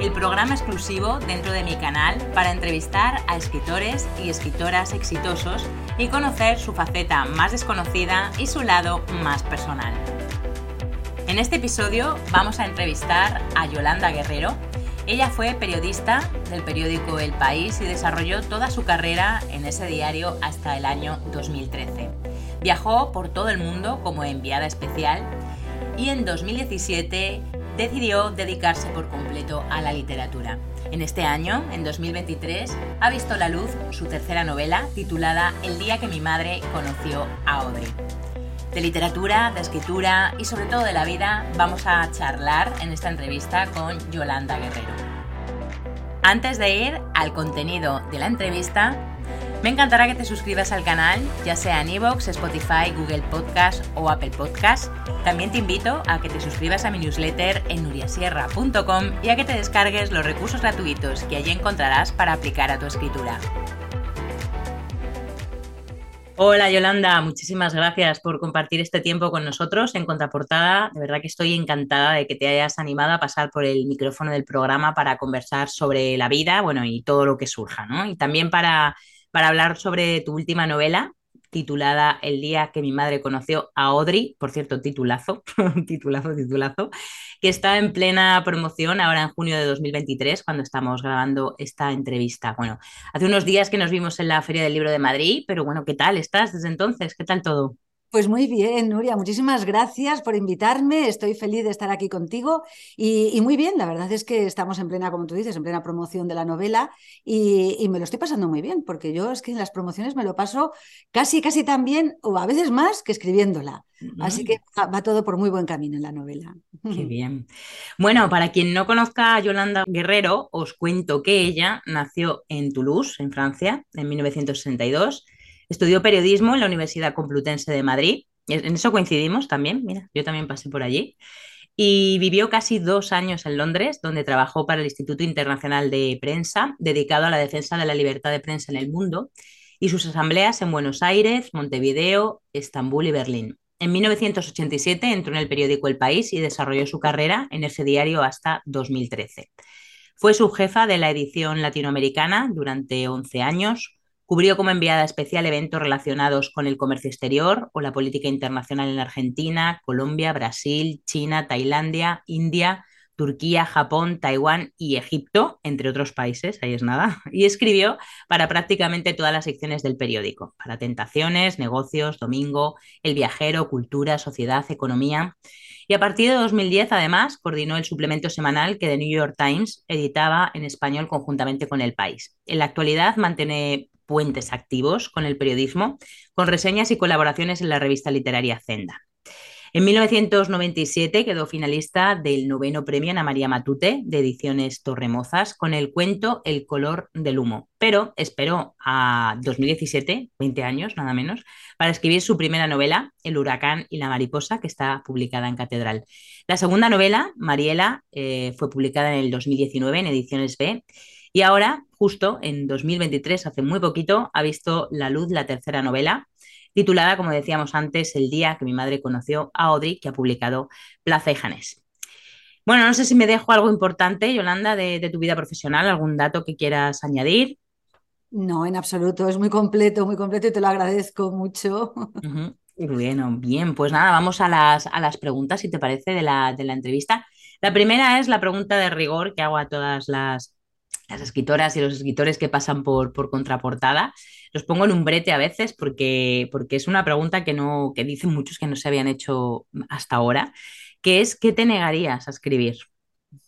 el programa exclusivo dentro de mi canal para entrevistar a escritores y escritoras exitosos y conocer su faceta más desconocida y su lado más personal. En este episodio vamos a entrevistar a Yolanda Guerrero. Ella fue periodista del periódico El País y desarrolló toda su carrera en ese diario hasta el año 2013. Viajó por todo el mundo como enviada especial y en 2017 decidió dedicarse por completo a la literatura. En este año, en 2023, ha visto la luz su tercera novela titulada El día que mi madre conoció a Audrey. De literatura, de escritura y sobre todo de la vida vamos a charlar en esta entrevista con Yolanda Guerrero. Antes de ir al contenido de la entrevista, me encantará que te suscribas al canal, ya sea en iVoox, Spotify, Google Podcast o Apple Podcast. También te invito a que te suscribas a mi newsletter en nuriasierra.com y a que te descargues los recursos gratuitos que allí encontrarás para aplicar a tu escritura. Hola Yolanda, muchísimas gracias por compartir este tiempo con nosotros en Contraportada. De verdad que estoy encantada de que te hayas animado a pasar por el micrófono del programa para conversar sobre la vida, bueno, y todo lo que surja, ¿no? Y también para para hablar sobre tu última novela titulada El día que mi madre conoció a Audrey, por cierto, titulazo, titulazo, titulazo, que está en plena promoción ahora en junio de 2023, cuando estamos grabando esta entrevista. Bueno, hace unos días que nos vimos en la Feria del Libro de Madrid, pero bueno, ¿qué tal estás desde entonces? ¿Qué tal todo? Pues muy bien, Nuria, muchísimas gracias por invitarme. Estoy feliz de estar aquí contigo y, muy bien, la verdad es que estamos en plena, como tú dices, en plena promoción de la novela y, me lo estoy pasando muy bien, porque yo es que en las promociones me lo paso casi, casi tan bien o a veces más que escribiéndola. Así que va, todo por muy buen camino en la novela. Qué bien. Bueno, para quien no conozca a Yolanda Guerrero, os cuento que ella nació en Toulouse, en Francia, en 1962 Estudió periodismo en la Universidad Complutense de Madrid. En eso coincidimos también, mira, yo también pasé por allí. Y vivió casi dos años en Londres, donde trabajó para el Instituto Internacional de Prensa, dedicado a la defensa de la libertad de prensa en el mundo, y sus asambleas en Buenos Aires, Montevideo, Estambul y Berlín. En 1987 entró en el periódico El País y desarrolló su carrera en ese diario hasta 2013. Fue subjefa de la edición latinoamericana durante 11 años, Cubrió como enviada especial eventos relacionados con el comercio exterior o la política internacional en Argentina, Colombia, Brasil, China, Tailandia, India, Turquía, Japón, Taiwán y Egipto, entre otros países, ahí es nada, y escribió para prácticamente todas las secciones del periódico, para Tentaciones, Negocios, Domingo, El Viajero, Cultura, Sociedad, Economía. Y a partir de 2010, además, coordinó el suplemento semanal que The New York Times editaba en español conjuntamente con El País. En la actualidad mantiene puentes activos con el periodismo, con reseñas y colaboraciones en la revista literaria Zenda. En 1997 quedó finalista del noveno premio Ana María Matute de Ediciones Torremozas con el cuento El color del humo, pero esperó a 2017, 20 años nada menos, para escribir su primera novela, El huracán y la mariposa, que está publicada en Catedral. La segunda novela, Mariela, eh, fue publicada en el 2019 en Ediciones B y ahora, justo en 2023, hace muy poquito, ha visto la luz la tercera novela, titulada, como decíamos antes, El día que mi madre conoció a Audrey, que ha publicado Plaza y Janés. Bueno, no sé si me dejo algo importante, Yolanda, de, tu vida profesional, algún dato que quieras añadir. No, en absoluto, es muy completo, muy completo y te lo agradezco mucho. Bueno, bien, pues nada, vamos a las, a las preguntas, si te parece, de la, de la entrevista. La primera es la pregunta de rigor que hago a todas las, las escritoras y los escritores que pasan por, por contraportada. Los pongo en un brete a veces porque, porque es una pregunta que, no, que dicen muchos que no se habían hecho hasta ahora, que es ¿qué te negarías a escribir?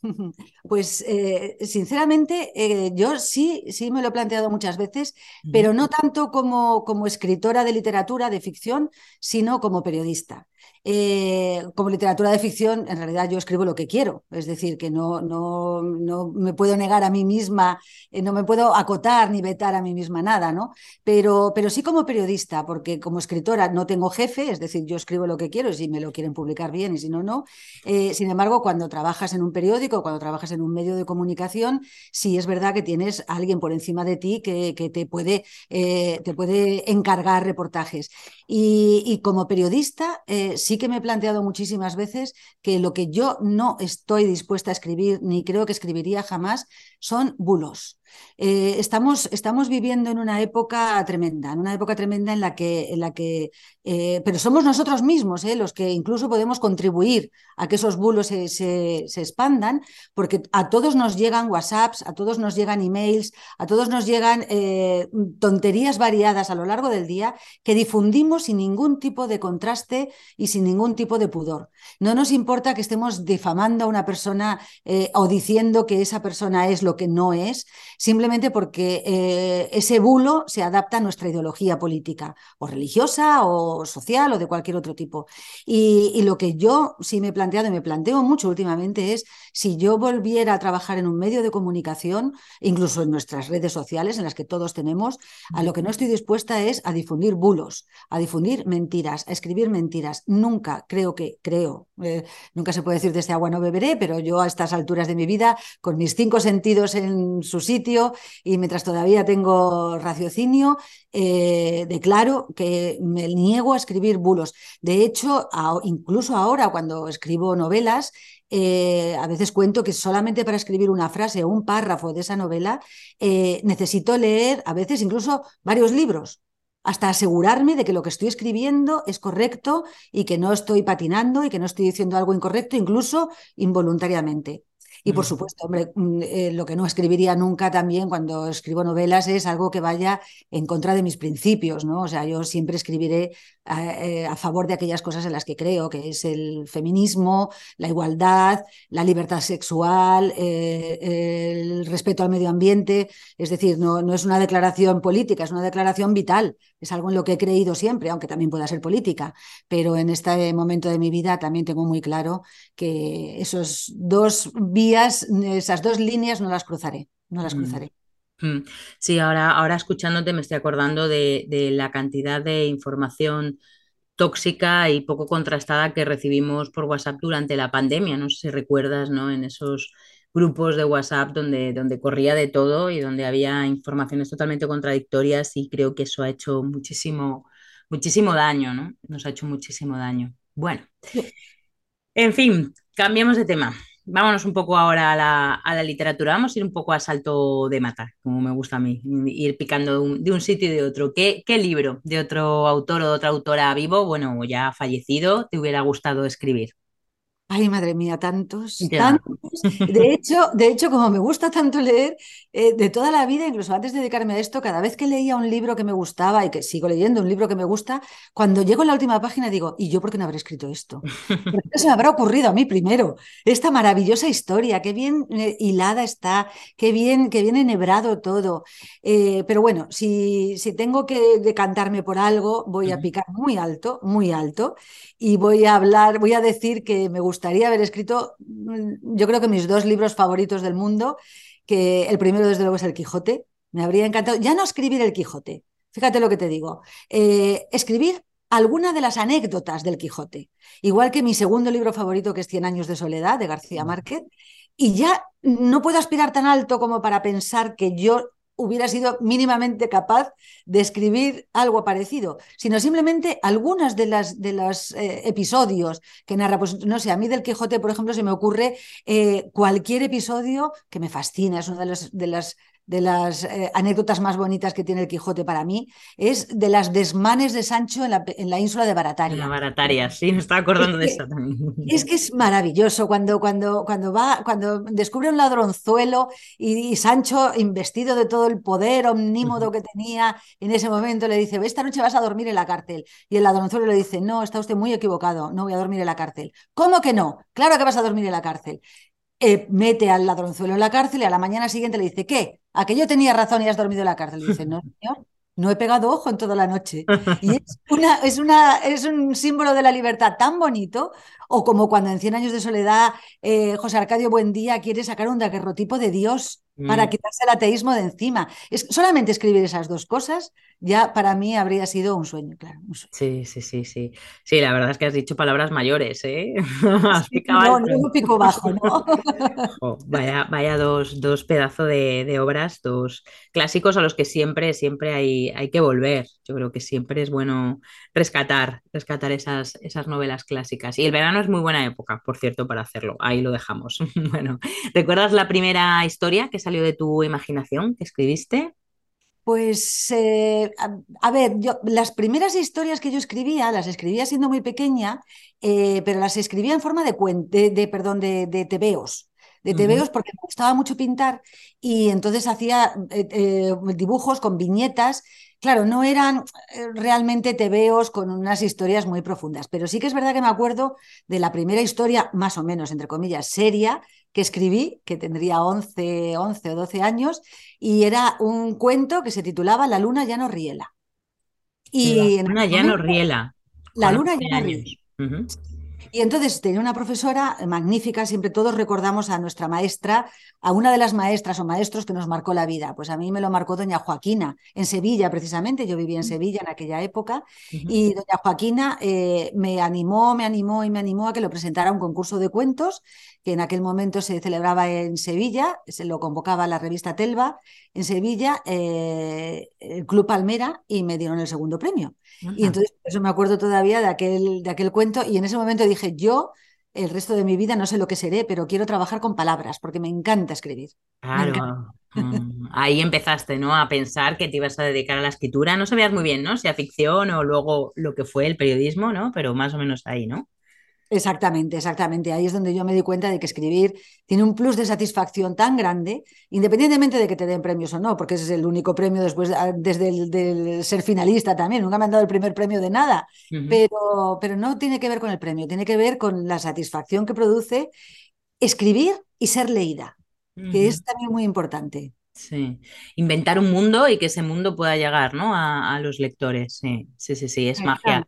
Pues eh, sinceramente, eh, yo sí, sí me lo he planteado muchas veces, pero no tanto como, como escritora de literatura, de ficción, sino como periodista. Eh, como literatura de ficción, en realidad yo escribo lo que quiero, es decir, que no, no, no me puedo negar a mí misma, eh, no me puedo acotar ni vetar a mí misma nada, ¿no? Pero, pero sí como periodista, porque como escritora no tengo jefe, es decir, yo escribo lo que quiero y si me lo quieren publicar bien y si no, no. Eh, sin embargo, cuando trabajas en un periódico, cuando trabajas en un medio de comunicación, sí es verdad que tienes a alguien por encima de ti que, te, puede, te puede encargar reportajes. Y, y como periodista, sí que me he planteado muchísimas veces que lo que yo no estoy dispuesta a escribir, ni creo que escribiría jamás, son bulos. Eh, estamos, estamos, viviendo en una época tremenda, en una época tremenda en la que, en la que eh, pero somos nosotros mismos eh, los que incluso podemos contribuir a que esos bulos se, se, expandan, porque a todos nos llegan WhatsApps, a todos nos llegan emails, a todos nos llegan tonterías variadas a lo largo del día que difundimos sin ningún tipo de contraste y sin ningún tipo de pudor. No nos importa que estemos difamando a una persona o diciendo que esa persona es lo que no es, simplemente porque eh, ese bulo se adapta a nuestra ideología política, o religiosa, o social, o de cualquier otro tipo. Y, lo que yo sí me he planteado y me planteo mucho últimamente es si yo volviera a trabajar en un medio de comunicación, incluso en nuestras redes sociales, en las que todos tenemos, a lo que no estoy dispuesta es a difundir bulos, a difundir mentiras, a escribir mentiras. Nunca, creo que, creo, eh, nunca se puede decir de este agua no beberé, pero yo a estas alturas de mi vida, con mis cinco sentidos en su sitio, y mientras todavía tengo raciocinio, eh, declaro que me niego a escribir bulos. De hecho, incluso ahora cuando escribo novelas, eh, a veces cuento que solamente para escribir una frase o un párrafo de esa novela eh, necesito leer a veces incluso varios libros hasta asegurarme de que lo que estoy escribiendo es correcto y que no estoy patinando y que no estoy diciendo algo incorrecto, incluso involuntariamente. Y por supuesto, hombre, mm, eh, lo que no escribiría nunca también cuando escribo novelas es algo que vaya en contra de mis principios, ¿no? O sea, yo siempre escribiré eh, a, favor de aquellas cosas en las que creo, que es el feminismo, la igualdad, la libertad sexual, eh, el respeto al medio ambiente. Es decir, no, no es una declaración política, es una declaración vital. Es algo en lo que he creído siempre, aunque también pueda ser política. Pero en este momento de mi vida también tengo muy claro que esos dos vías, esas dos líneas no las cruzaré, no las mm. cruzaré. Mm. Sí, ahora, ahora escuchándote me estoy acordando de, la cantidad de información tóxica y poco contrastada que recibimos por WhatsApp durante la pandemia. No sé si recuerdas, ¿no? En esos grupos de WhatsApp donde, donde corría de todo y donde había informaciones totalmente contradictorias y creo que eso ha hecho muchísimo, muchísimo daño, ¿no? Nos ha hecho muchísimo daño. Bueno, en fin, cambiemos de tema vámonos un poco ahora a la, literatura. Vamos a ir un poco a salto de mata, como me gusta a mí, ir picando de un, sitio y de otro. ¿Qué, ¿Qué, libro de otro autor o de otra autora vivo, bueno, ya fallecido, te hubiera gustado escribir? Ay, madre mía, tantos, tantos. De hecho, de hecho, como me gusta tanto leer, eh, de toda la vida, incluso antes de dedicarme a esto, cada vez que leía un libro que me gustaba y que sigo leyendo un libro que me gusta, cuando llego en la última página digo, ¿y yo por qué no habré escrito esto? ¿Por qué se me habrá ocurrido a mí primero? Esta maravillosa historia, qué bien eh, hilada está, qué bien, qué bien enhebrado todo. Eh, pero bueno, si, si tengo que decantarme por algo, voy a picar muy alto, muy alto, y voy a hablar, voy a decir que me gusta gustaría haber escrito, mm, yo creo que mis dos libros favoritos del mundo, que el primero desde luego es El Quijote, me habría encantado, ya no escribir El Quijote, fíjate lo que te digo, eh, escribir alguna de las anécdotas del Quijote, igual que mi segundo libro favorito que es Cien años de soledad de García Márquez, y ya no puedo aspirar tan alto como para pensar que yo hubiera sido mínimamente capaz de escribir algo parecido, sino simplemente algunas de las de los eh, episodios que narra, pues no sé, a mí del Quijote, por ejemplo, se me ocurre eh, cualquier episodio que me fascina, es una de, los, de las de las eh, anécdotas más bonitas que tiene el Quijote para mí, es de las desmanes de Sancho en la, en la ínsula de Barataria. En la Barataria, sí, me estaba acordando de eso también. Es que es maravilloso cuando, cuando, cuando va, cuando descubre un ladronzuelo y, Sancho, investido de todo el poder omnímodo que tenía en ese momento, le dice, esta noche vas a dormir en la cárcel. Y el ladronzuelo le dice, no, está usted muy equivocado, no voy a dormir en la cárcel. ¿Cómo que no? Claro que vas a dormir en la cárcel. Eh, mete al ladronzuelo en la cárcel y a la mañana siguiente le dice, ¿qué? ¿A que yo tenía razón y has dormido en la cárcel? Y dice, no, señor, no he pegado ojo en toda la noche. Y es, una, es, una, es un símbolo de la libertad tan bonito, o como cuando en Cien años de soledad eh, José Arcadio Buendía quiere sacar un daguerrotipo de Dios para mm. quitarse el ateísmo de encima. Es, solamente escribir esas dos cosas ya para mí habría sido un sueño, claro. Sí, sí, sí, sí. Sí, la verdad es que has dicho palabras mayores, ¿eh? no, pico bajo, ¿no? vaya, vaya dos, dos pedazos de, obras, dos clásicos a los que siempre, siempre hay, hay que volver. Yo creo que siempre es bueno rescatar, rescatar esas, esas novelas clásicas. Y el verano es muy buena época, por cierto, para hacerlo. Ahí lo dejamos. bueno, ¿recuerdas la primera historia que salió de tu imaginación que escribiste? Pues, eh, a, ver, yo, las primeras historias que yo escribía, las escribía siendo muy pequeña, eh, pero las escribía en forma de, de, de perdón, de tebeos. De tebeos porque me gustaba mucho pintar y entonces hacía eh, dibujos con viñetas Claro, no eran realmente tebeos con unas historias muy profundas, pero sí que es verdad que me acuerdo de la primera historia, más o menos, entre comillas, seria, que escribí, que tendría 11, 11 o 12 años, y era un cuento que se titulaba La luna ya no riela. Y la luna ya no riela. La luna ya no riela. Y entonces tenía una profesora magnífica, siempre todos recordamos a nuestra maestra, a una de las maestras o maestros que nos marcó la vida. Pues a mí me lo marcó doña Joaquina, en Sevilla precisamente, yo vivía en Sevilla en aquella época, y doña Joaquina eh, me animó, me animó y me animó a que lo presentara a un concurso de cuentos que en aquel momento se celebraba en Sevilla, se lo convocaba la revista Telva. En Sevilla, eh, el Club Palmera, y me dieron el segundo premio. Y entonces, eso me acuerdo todavía de aquel, de aquel cuento, y en ese momento dije, yo el resto de mi vida no sé lo que seré, pero quiero trabajar con palabras, porque me encanta escribir. Claro. Mm, ahí empezaste, ¿no? A pensar que te ibas a dedicar a la escritura. No sabías muy bien, ¿no? Si a ficción o luego lo que fue el periodismo, ¿no? Pero más o menos ahí, ¿no? Exactamente, exactamente. Ahí es donde yo me di cuenta de que escribir tiene un plus de satisfacción tan grande, independientemente de que te den premios o no, porque ese es el único premio después, ah, desde el ser finalista también. Nunca me han dado el primer premio de nada, pero, pero no tiene que ver con el premio, tiene que ver con la satisfacción que produce escribir y ser leída, que es también muy importante. Sí, inventar un mundo y que ese mundo pueda llegar, ¿no? A, los lectores. Sí, sí, sí, sí, es magia.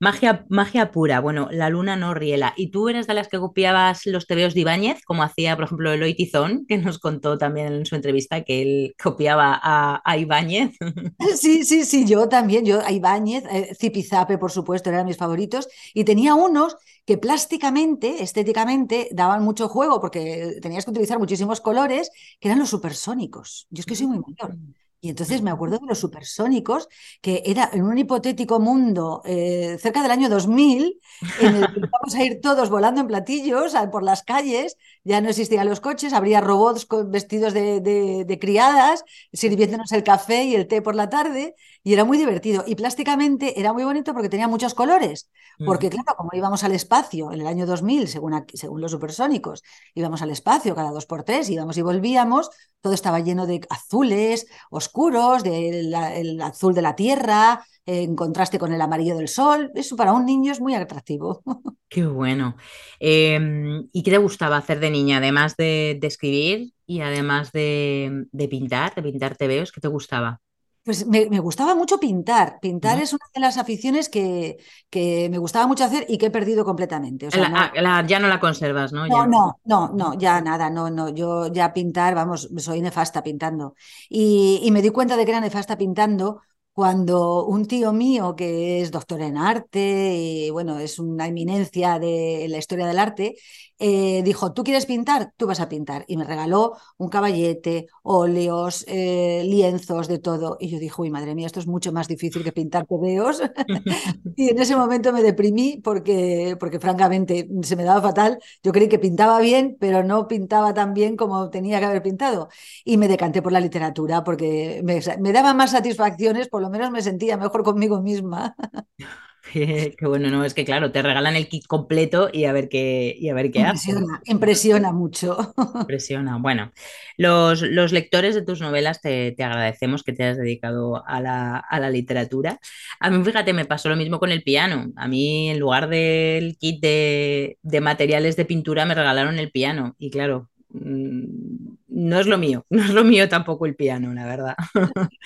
Magia, magia pura. Bueno, la luna no riela. ¿Y tú eres de las que copiabas los tebeos de Ibáñez, como hacía, por ejemplo, Eloy Tizón, que nos contó también en su entrevista que él copiaba a, Ibáñez? Sí, sí, sí, yo también. Yo a Ibáñez, eh, Zipizape, por supuesto, eran mis favoritos. Y tenía unos que plásticamente, estéticamente, daban mucho juego porque tenías que utilizar muchísimos colores, que eran los supersónicos. Yo es que soy muy mayor. Y entonces me acuerdo de los supersónicos, que era en un hipotético mundo eh, cerca del año 2000, en el que íbamos a ir todos volando en platillos por las calles, ya no existían los coches, habría robots con vestidos de, criadas, sirviéndonos el café y el té por la tarde, y era muy divertido. Y plásticamente era muy bonito porque tenía muchos colores, porque claro, como íbamos al espacio en el año 2000, según, según los supersónicos, íbamos al espacio cada dos por tres, íbamos y volvíamos, todo estaba lleno de azules, oscuros, del el azul de la tierra, en contraste con el amarillo del sol. Eso para un niño es muy atractivo. Qué bueno. Em, ¿Y qué te gustaba hacer de niña, además de, escribir y además de, pintar, de pintar tebeos? ¿Qué te gustaba? Pues me, gustaba mucho pintar. Pintar es una de las aficiones que, que, me gustaba mucho hacer y que he perdido completamente. Ah, ya no la conservas, ¿no? No, no, no, no, ya nada, no, no. Yo ya pintar, vamos, soy nefasta pintando. Y, y me di cuenta de que era nefasta pintando cuando un tío mío que es doctor en arte y bueno, es una eminencia de la historia del arte, eh, dijo, ¿tú quieres pintar? Tú vas a pintar. Y me regaló un caballete, óleos, eh, lienzos, de todo. Y yo dije, uy, madre mía, esto es mucho más difícil que pintar tebeos. y en ese momento me deprimí porque, porque francamente se me daba fatal. Yo creí que pintaba bien, pero no pintaba tan bien como tenía que haber pintado. Y me decanté por la literatura porque me, me daba más satisfacciones, por lo menos me sentía mejor conmigo misma. Qué, bueno, no, es que claro, te regalan el kit completo y a ver qué, y a ver qué impresiona, Impresiona mucho. Impresiona. Bueno, los, los lectores de tus novelas te, agradecemos que te hayas dedicado a la, literatura. A mí, fíjate, me pasó lo mismo con el piano. A mí, en lugar del kit de, de materiales de pintura, me regalaron el piano. Y claro, mm, no es lo mío, no es lo mío tampoco el piano, la verdad.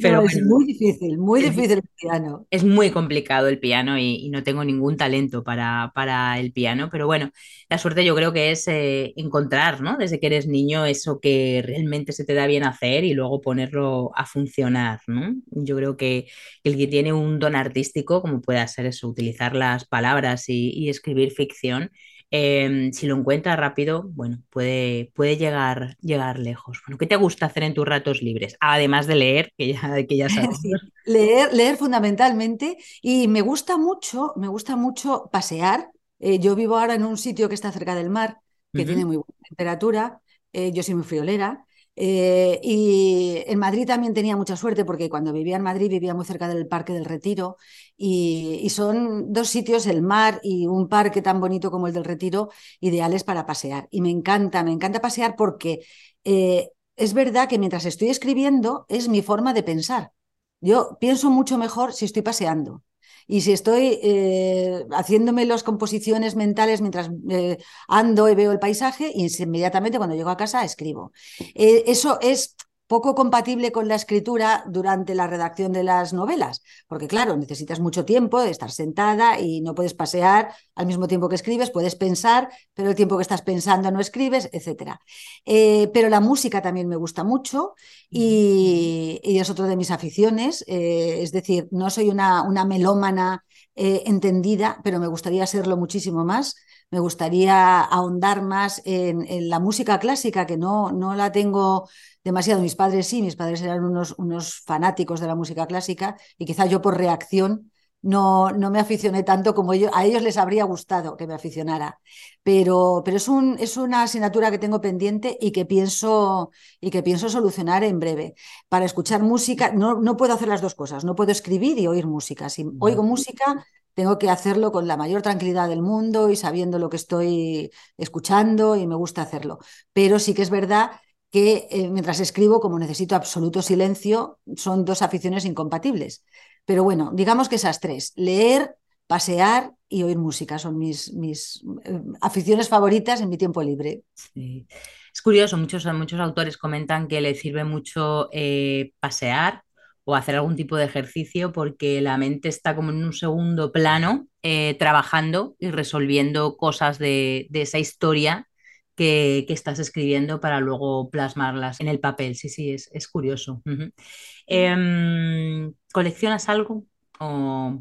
Pero es muy difícil, muy difícil el piano. Es muy complicado el piano y, no tengo ningún talento para, para, el piano, pero bueno, la suerte yo creo que es eh, encontrar, ¿no? Desde que eres niño eso que realmente se te da bien hacer y luego ponerlo a funcionar, ¿no? Yo creo que el que tiene un don artístico, como pueda ser eso, utilizar las palabras y, y escribir ficción, Em, si lo encuentra rápido, bueno, puede, puede llegar, llegar lejos. Bueno, ¿qué te gusta hacer en tus ratos libres? Además de leer, que ya, que ya sabes. leer, leer fundamentalmente. Y me gusta mucho, me gusta mucho pasear. Eh, yo vivo ahora en un sitio que está cerca del mar, que tiene muy buena temperatura. Eh, yo soy muy friolera. Eh, y en Madrid también tenía mucha suerte porque cuando vivía en Madrid vivía muy cerca del Parque del Retiro y, son dos sitios, el mar y un parque tan bonito como el del Retiro, ideales para pasear. Y me encanta, me encanta pasear porque eh, es verdad que mientras estoy escribiendo es mi forma de pensar. Yo pienso mucho mejor si estoy paseando. Y si estoy eh, haciéndome las composiciones mentales mientras eh, ando y veo el paisaje, inmediatamente cuando llego a casa escribo. Eh, eso es poco compatible con la escritura durante la redacción de las novelas, porque claro, necesitas mucho tiempo de estar sentada y no puedes pasear al mismo tiempo que escribes, puedes pensar, pero el tiempo que estás pensando no escribes, etc. Eh, pero la música también me gusta mucho y, es otro de mis aficiones, eh, es decir, no soy una, una melómana eh, entendida, pero me gustaría serlo muchísimo más me gustaría ahondar más en, en, la música clásica, que no, no la tengo demasiado. Mis padres sí, mis padres eran unos, unos fanáticos de la música clásica y quizá yo por reacción no, no me aficioné tanto como ellos, a ellos les habría gustado que me aficionara. Pero, pero es, un, es una asignatura que tengo pendiente y que pienso, y que pienso solucionar en breve. Para escuchar música, no, no puedo hacer las dos cosas, no puedo escribir y oír música. Si oigo música, tengo que hacerlo con la mayor tranquilidad del mundo y sabiendo lo que estoy escuchando y me gusta hacerlo. Pero sí que es verdad que eh, mientras escribo, como necesito absoluto silencio, son dos aficiones incompatibles. Pero bueno, digamos que esas tres, leer, pasear y oír música son mis, mis eh, aficiones favoritas en mi tiempo libre. Es curioso, muchos, muchos autores comentan que les sirve mucho eh, pasear o hacer algún tipo de ejercicio porque la mente está como en un segundo plano trabajando y resolviendo cosas de, de esa historia que, estás escribiendo para luego plasmarlas en el papel. Sí, sí, es, es curioso. Em, ¿Coleccionas algo o,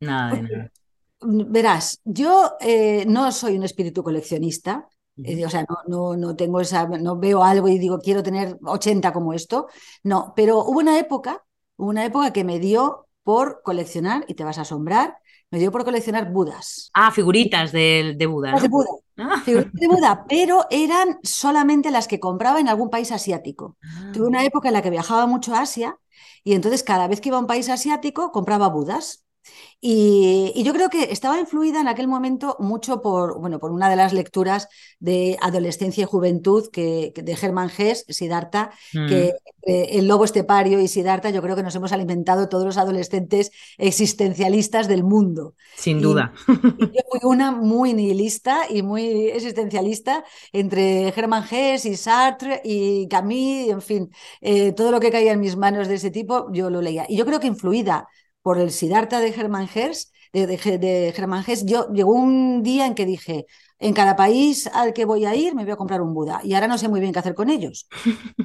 nada de nada? Verás, yo eh, no soy un espíritu coleccionista, eh, o sea, no, no, no, tengo esa, no veo algo y digo, quiero tener 80 como esto. No, pero hubo una época, una época que me dio por coleccionar, y te vas a asombrar, me dio por coleccionar Budas. Ah, figuritas de, de Buda. De Buda. Ah. Figuritas de Buda, pero eran solamente las que compraba en algún país asiático. Tuve una época en la que viajaba mucho a Asia y entonces cada vez que iba a un país asiático compraba Budas. Y, yo creo que estaba influida en aquel momento mucho por, bueno, por una de las lecturas de adolescencia y juventud que, de Germán Hess, Siddhartha, que mm. eh, el lobo estepario y Siddhartha yo creo que nos hemos alimentado todos los adolescentes existencialistas del mundo. Sin duda. yo fui una muy nihilista y muy existencialista entre Germán Hess y Sartre y Camus, en fin, eh, todo lo que caía en mis manos de ese tipo yo lo leía. Y yo creo que influida por el Siddhartha de Germán Hers, de, de, Germán yo llegó un día en que dije, en cada país al que voy a ir me voy a comprar un Buda. Y ahora no sé muy bien qué hacer con ellos.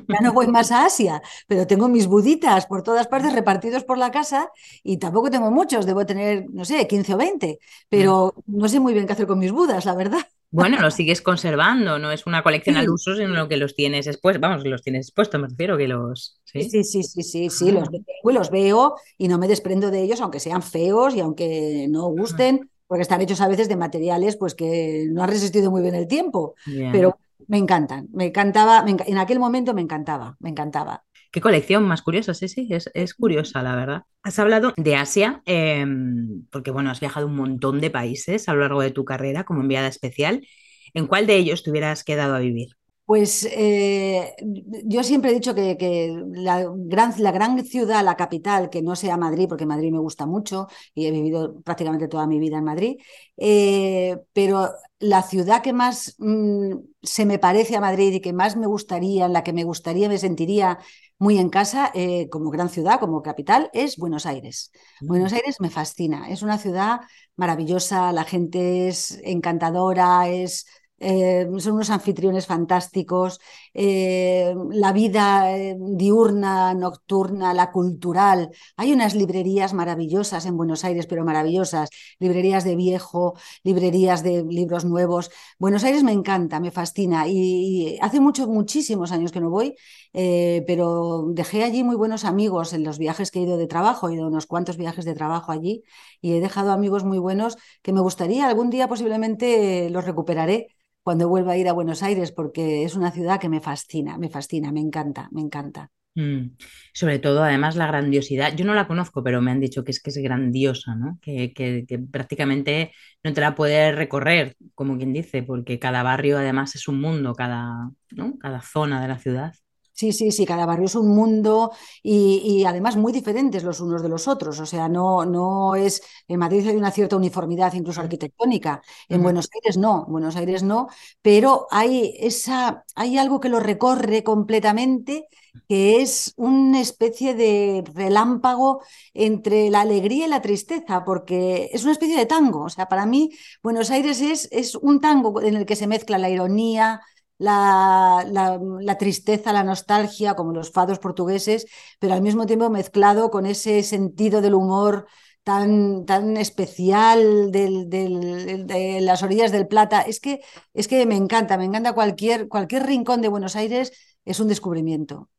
Ya no voy más a Asia, pero tengo mis buditas por todas partes repartidos por la casa y tampoco tengo muchos, debo tener, no sé, 15 o 20, pero no sé muy bien qué hacer con mis Budas, la verdad. Bueno, los sigues conservando, no es una colección al uso, sino que los tienes expuestos, vamos, los tienes expuestos, me refiero que los... Sí, sí, sí, sí, sí, sí, los, veo, los veo y no me desprendo de ellos, aunque sean feos y aunque no gusten, porque están hechos a veces de materiales pues que no han resistido muy bien el tiempo, pero me encantan, me encantaba, en aquel momento me encantaba, me encantaba. Qué colección más curiosa, sí, sí, es, curiosa, la verdad. Has hablado de Asia, em, porque bueno, has viajado un montón de países a lo largo de tu carrera como enviada especial. ¿En cuál de ellos te hubieras quedado a vivir? Pues eh, yo siempre he dicho que, la, gran, la, gran, ciudad, la capital, que no sea Madrid, porque Madrid me gusta mucho y he vivido prácticamente toda mi vida en Madrid, eh, pero la ciudad que más mm, se me parece a Madrid y que más me gustaría, en la que me gustaría, me sentiría muy en casa eh, como gran ciudad, como capital, es Buenos Aires. Mm. Buenos Aires me fascina, es una ciudad maravillosa, la gente es encantadora, es eh, son unos anfitriones fantásticos, eh, la vida eh, diurna, nocturna, la cultural. Hay unas librerías maravillosas en Buenos Aires, pero maravillosas, librerías de viejo, librerías de libros nuevos. Buenos Aires me encanta, me fascina. Y, hace muchos, muchísimos años que no voy, pero dejé allí muy buenos amigos en los viajes que he ido de trabajo, he ido unos cuantos viajes de trabajo allí y he dejado amigos muy buenos que me gustaría algún día posiblemente los recuperaré cuando vuelva a ir a Buenos Aires, porque es una ciudad que me fascina, me fascina, me encanta, me encanta. Mm. Sobre todo, además, la grandiosidad. Yo no la conozco, pero me han dicho que es que es grandiosa, ¿no? Que, que, prácticamente no te la puedes recorrer, como quien dice, porque cada barrio además es un mundo, cada, ¿no? cada zona de la ciudad. Sí, sí, sí, cada barrio es un mundo y, además muy diferentes los unos de los otros. O sea, no, no es. En Madrid hay una cierta uniformidad, incluso arquitectónica. En Buenos Aires no, en Buenos Aires no, pero hay esa, hay algo que lo recorre completamente, que es una especie de relámpago entre la alegría y la tristeza, porque es una especie de tango. O sea, para mí, Buenos Aires es, es un tango en el que se mezcla la ironía, la, la, tristeza, la nostalgia, como los fados portugueses, pero al mismo tiempo mezclado con ese sentido del humor tan, tan especial del, de las orillas del Plata. Es que, es que me encanta, me encanta cualquier, cualquier rincón de Buenos Aires, es un descubrimiento.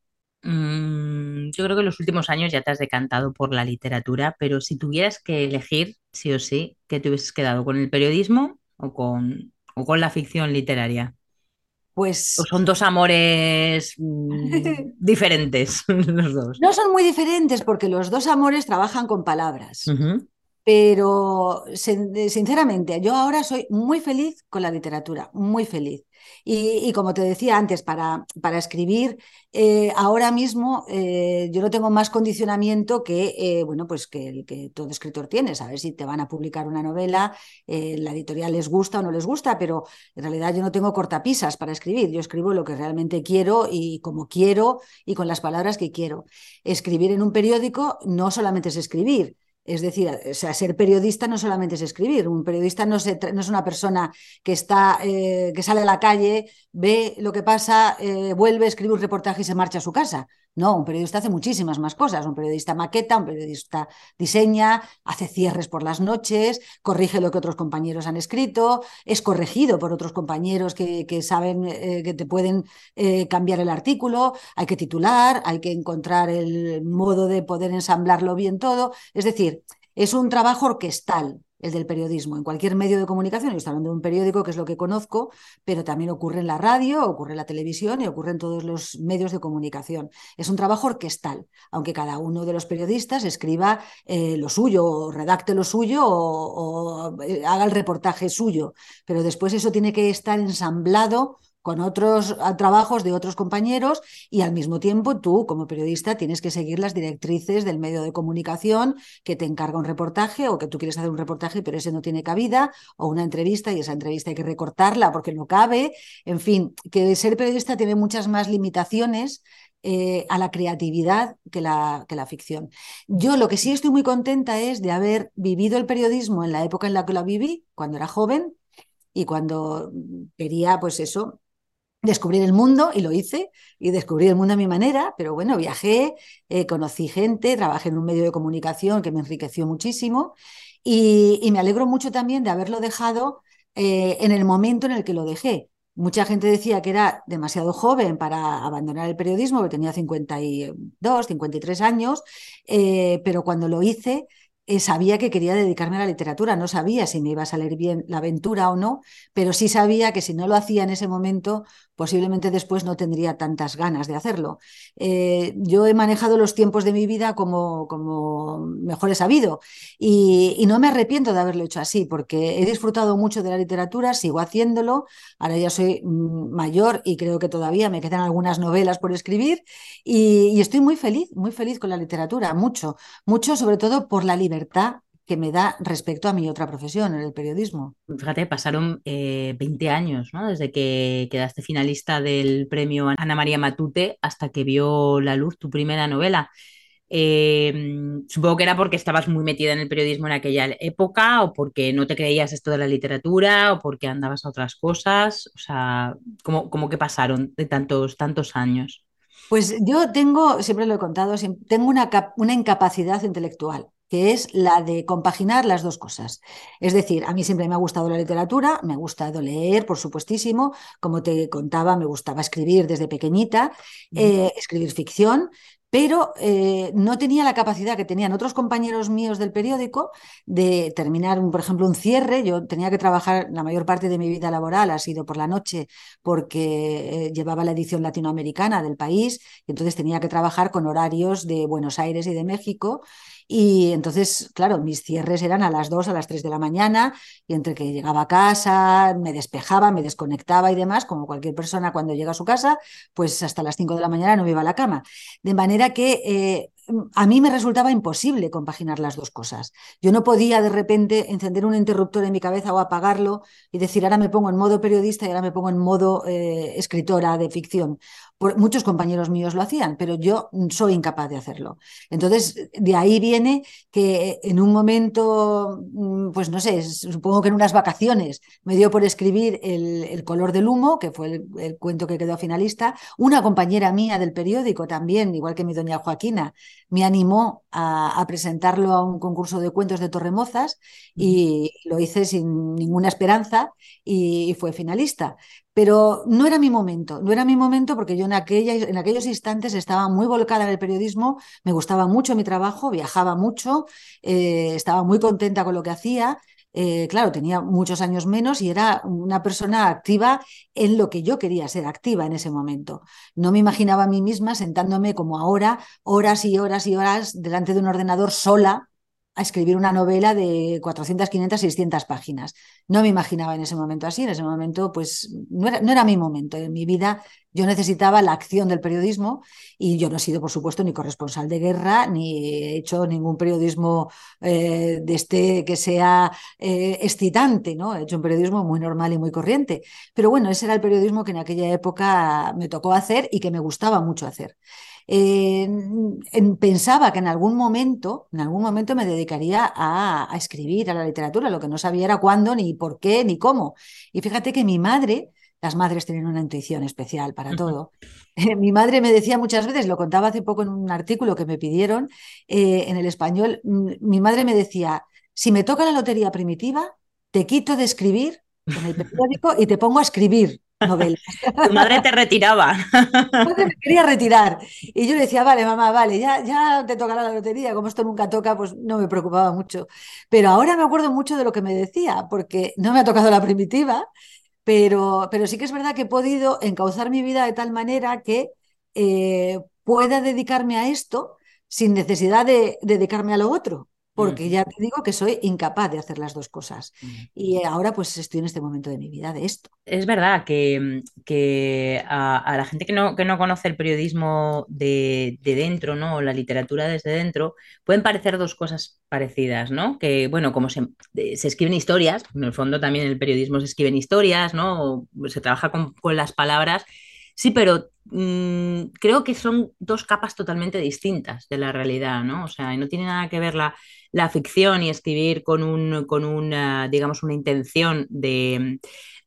Mm, yo creo que en los últimos años ya te has decantado por la literatura, pero si tuvieras que elegir, sí o sí, ¿qué te hubieses quedado? ¿Con el periodismo o con, o con la ficción literaria? Pues... son dos amores mm, diferentes los dos. No son muy diferentes porque los dos amores trabajan con palabras. Pero sinceramente, yo ahora soy muy feliz con la literatura, muy feliz. Y, como te decía antes, para, para escribir, eh, ahora mismo eh, yo no tengo más condicionamiento que, eh, bueno, pues que el que todo escritor tiene, saber si te van a publicar una novela, la editorial les gusta o no les gusta, pero en realidad yo no tengo cortapisas para escribir, yo escribo lo que realmente quiero y como quiero y con las palabras que quiero. Escribir en un periódico no solamente es escribir, es decir, o sea, ser periodista no solamente es escribir. Un periodista no, no es una persona que, está, eh, que sale a la calle, ve lo que pasa, eh, vuelve, escribe un reportaje y se marcha a su casa. No, un periodista hace muchísimas más cosas. Un periodista maqueta, un periodista diseña, hace cierres por las noches, corrige lo que otros compañeros han escrito, es corregido por otros compañeros que, saben eh, que te pueden cambiar el artículo, hay que titular, hay que encontrar el modo de poder ensamblarlo bien todo. Es decir, es un trabajo orquestal, el del periodismo, en cualquier medio de comunicación. Yo estoy hablando de un periódico que es lo que conozco, pero también ocurre en la radio, ocurre en la televisión y ocurre en todos los medios de comunicación. Es un trabajo orquestal, aunque cada uno de los periodistas escriba eh, lo suyo, o redacte lo suyo o eh, haga el reportaje suyo, pero después eso tiene que estar ensamblado con otros trabajos de otros compañeros y al mismo tiempo tú como periodista tienes que seguir las directrices del medio de comunicación que te encarga un reportaje o que tú quieres hacer un reportaje pero ese no tiene cabida o una entrevista y esa entrevista hay que recortarla porque no cabe. En fin, que ser periodista tiene muchas más limitaciones eh, a la creatividad que la, que la ficción. Yo lo que sí estoy muy contenta es de haber vivido el periodismo en la época en la que lo viví, cuando era joven, y cuando quería, pues eso, descubrir el mundo y lo hice y descubrí el mundo a mi manera, pero bueno, viajé, eh, conocí gente, trabajé en un medio de comunicación que me enriqueció muchísimo y, me alegro mucho también de haberlo dejado eh, en el momento en el que lo dejé. Mucha gente decía que era demasiado joven para abandonar el periodismo, que tenía 52, 53 años, eh, pero cuando lo hice sabía que quería dedicarme a la literatura. No sabía si me iba a salir bien la aventura o no, pero sí sabía que si no lo hacía en ese momento, posiblemente después no tendría tantas ganas de hacerlo. Eh, yo he manejado los tiempos de mi vida como, como mejor he sabido y, no me arrepiento de haberlo hecho así, porque he disfrutado mucho de la literatura, sigo haciéndolo, ahora ya soy mm, mayor y creo que todavía me quedan algunas novelas por escribir y, y estoy muy feliz, muy feliz con la literatura, mucho, mucho sobre todo por la libertad que me da respecto a mi otra profesión, en el periodismo. Fíjate, pasaron 20 eh, años, ¿no? Desde que quedaste finalista del premio Ana María Matute hasta que vio la luz tu primera novela. Eh, supongo que era porque estabas muy metida en el periodismo en aquella época, o porque no te creías esto de la literatura, o porque andabas a otras cosas. O sea, ¿cómo, cómo que pasaron de tantos, tantos años? Pues yo tengo, siempre lo he contado, tengo una, una incapacidad intelectual que es la de compaginar las dos cosas. Es decir, a mí siempre me ha gustado la literatura, me ha gustado leer, por supuestísimo, como te contaba, me gustaba escribir desde pequeñita, eh, escribir ficción, pero eh, no tenía la capacidad que tenían otros compañeros míos del periódico de terminar, por ejemplo, un cierre. Yo tenía que trabajar la mayor parte de mi vida laboral, ha sido por la noche, porque eh, llevaba la edición latinoamericana del país, y entonces tenía que trabajar con horarios de Buenos Aires y de México. Y entonces, claro, mis cierres eran a las 2, a las 3 de la mañana, y entre que llegaba a casa, me despejaba, me desconectaba y demás, como cualquier persona cuando llega a su casa, pues hasta las 5 de la mañana no me iba a la cama. De manera que eh, a mí me resultaba imposible compaginar las dos cosas. Yo no podía de repente encender un interruptor en mi cabeza o apagarlo y decir, ahora me pongo en modo periodista y ahora me pongo en modo eh, escritora de ficción muchos compañeros míos lo hacían, pero yo soy incapaz de hacerlo. Entonces, de ahí viene que en un momento, mm, pues no sé, supongo que en unas vacaciones me dio por escribir El, color del humo, que fue el, cuento que quedó finalista. Una compañera mía del periódico también, igual que mi doña Joaquina, me animó a, presentarlo a un concurso de cuentos de Torremozas y lo hice sin ninguna esperanza y fue finalista pero no era mi momento, no era mi momento porque yo en, en aquellos instantes estaba muy volcada en el periodismo, me gustaba mucho mi trabajo, viajaba mucho, eh, estaba muy contenta con lo que hacía. Eh, claro, tenía muchos años menos y era una persona activa en lo que yo quería ser activa en ese momento. No me imaginaba a mí misma sentándome como ahora, horas y horas y horas delante de un ordenador sola, a escribir una novela de 400, 500, 600 páginas. No me imaginaba en ese momento así, en ese momento pues no era, mi momento, en mi vida yo necesitaba la acción del periodismo y yo no he sido, por supuesto, ni corresponsal de guerra, ni he hecho ningún periodismo eh, de este que sea eh, excitante, ¿no? He hecho un periodismo muy normal y muy corriente. Pero bueno, ese era el periodismo que en aquella época me tocó hacer y que me gustaba mucho hacer pensaba que en algún momento, en algún momento me dedicaría a, escribir, a la literatura, lo que no sabía era cuándo, ni por qué, ni cómo. Y fíjate que mi madre, las madres tienen una intuición especial para todo. mi madre me decía muchas veces, lo contaba hace poco en un artículo que me pidieron eh, en el español, mi madre me decía, si me toca la lotería primitiva, te quito de escribir en el periódico y te pongo a escribir novelas. Tu madre te retiraba. Mi madre me quería retirar. Y yo le decía, vale, mamá, vale, ya, ya te tocará la lotería. Como esto nunca toca, pues no me preocupaba mucho. Pero ahora me acuerdo mucho de lo que me decía, porque no me ha tocado la primitiva, pero, pero sí que es verdad que he podido encauzar mi vida de tal manera que eh, pueda dedicarme a esto sin necesidad de dedicarme a lo otro porque ya te digo que soy incapaz de hacer las dos cosas. Y ahora pues estoy en este momento de mi vida de esto. Es verdad que, que a, la gente que no, que no conoce el periodismo de, dentro, ¿no? la literatura desde dentro, pueden parecer dos cosas parecidas, ¿no? Que, bueno, como se, se escriben historias, en el fondo también en el periodismo se escriben historias, ¿no? se trabaja con, con las palabras Sí, pero mm, creo que son dos capas totalmente distintas de la realidad, ¿no? O sea, no tiene nada que ver la, ficción y escribir con, un, con una, digamos, una intención de,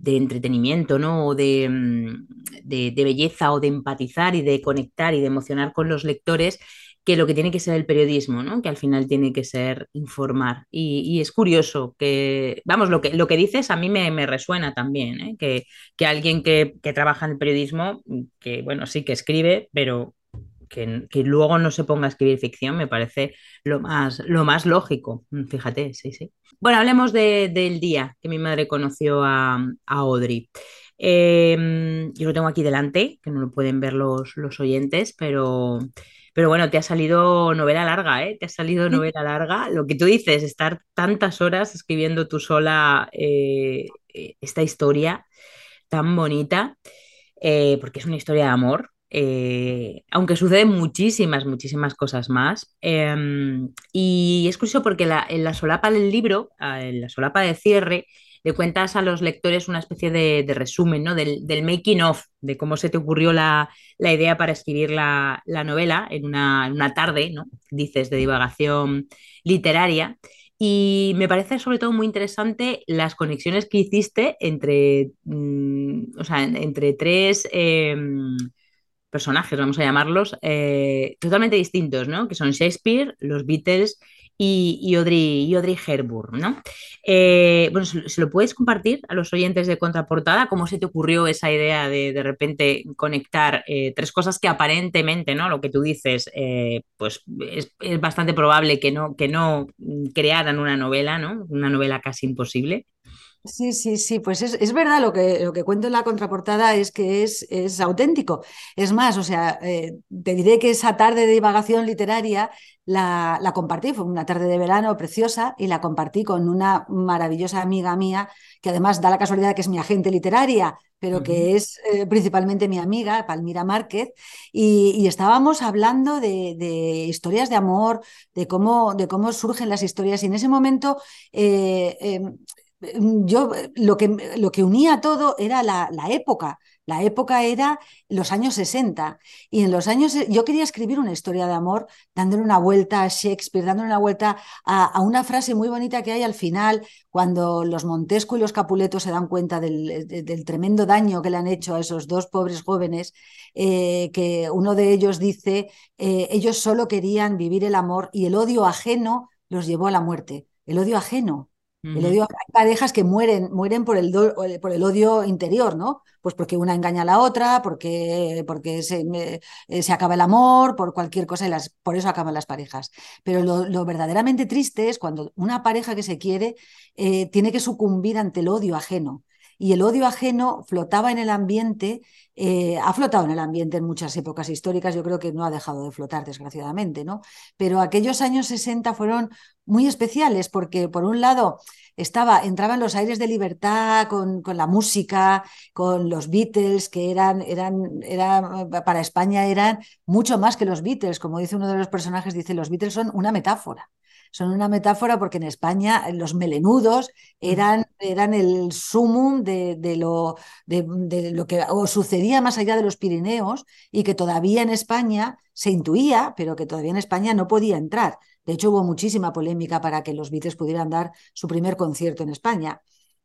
entretenimiento, ¿no? O de, mm, de, de, belleza o de empatizar y de conectar y de emocionar con los lectores que lo que tiene que ser el periodismo, ¿no? que al final tiene que ser informar. Y, es curioso que, vamos, lo que, lo que dices a mí me, resuena también, ¿eh? que, que, alguien que, trabaja en el periodismo, que bueno, sí que escribe, pero que, luego no se ponga a escribir ficción me parece lo más, lo más lógico. Fíjate, sí, sí. Bueno, hablemos del día que mi madre conoció a, Audrey. Em, yo lo tengo aquí delante, que no lo pueden ver los, los oyentes, pero, pero bueno, te ha salido novela larga, ¿eh? Te ha salido novela larga. Lo que tú dices, estar tantas horas escribiendo tú sola eh, eh, esta historia tan bonita, eh, porque es una historia de amor, aunque suceden muchísimas, muchísimas cosas más. Em, y es curioso porque en la solapa del libro, ah, en la solapa de cierre, le cuentas a los lectores una especie de, resumen, ¿no? Del, making of, de cómo se te ocurrió la, idea para escribir la, novela en una, tarde, ¿no? Dices, de divagación literaria. Y me parece sobre todo muy interesante las conexiones que hiciste entre, mm, o sea, entre tres em, personajes, vamos a llamarlos, eh, totalmente distintos, ¿no? Que son Shakespeare, los Beatles y, y Audrey Hepburn, ¿no? Eh, bueno, ¿se, lo puedes compartir a los oyentes de Contraportada? ¿Cómo se te ocurrió esa idea de de repente conectar eh, tres cosas que aparentemente, ¿no? Lo que tú dices, eh, pues es, bastante probable que no, que no crearan una novela, ¿no? Una novela casi imposible. Sí, sí, sí, pues es, verdad lo que, lo que cuento en la contraportada es que es, es auténtico. Es más, o sea, te diré que esa tarde de divagación literaria la, la, compartí, fue una tarde de verano preciosa y la compartí con una maravillosa amiga mía, que además da la casualidad de que es mi agente literaria, pero que es eh, principalmente mi amiga, Palmira Márquez, y, estábamos hablando de, historias de amor, de cómo, de cómo surgen las historias, y en ese momento... Eh, em, yo lo que, lo que unía todo era la, la época, la época era los años 60 y en los años yo quería escribir una historia de amor dándole una vuelta a Shakespeare, dándole una vuelta a, una frase muy bonita que hay al final cuando los Montesco y los Capuleto se dan cuenta del, tremendo daño que le han hecho a esos dos pobres jóvenes, eh, que uno de ellos dice, eh, ellos solo querían vivir el amor y el odio ajeno los llevó a la muerte. El odio ajeno, el odio, hay parejas que mueren, mueren por el, por el odio interior, ¿no? Pues porque una engaña a la otra, porque, porque se, eh, se acaba el amor, por cualquier cosa, y las, por eso acaban las parejas. Pero lo, verdaderamente triste es cuando una pareja que se quiere eh, tiene que sucumbir ante el odio ajeno. Y el odio ajeno flotaba en el ambiente, eh, ha flotado en el ambiente en muchas épocas históricas, yo creo que no ha dejado de flotar, desgraciadamente, ¿no? Pero aquellos años 60 fueron muy especiales porque, por un lado, estaba, entraban los aires de libertad con, con, la música, con los Beatles, que eran, eran, eran, para España eran mucho más que los Beatles. Como dice uno de los personajes, dice, los Beatles son una metáfora. Son una metáfora porque en España los melenudos eran, eran el sumum de, de lo, de, de, lo que sucedía más allá de los Pirineos y que todavía en España se intuía, pero que todavía en España no podía entrar. De hecho, hubo muchísima polémica para que los Beatles pudieran dar su primer concierto en España.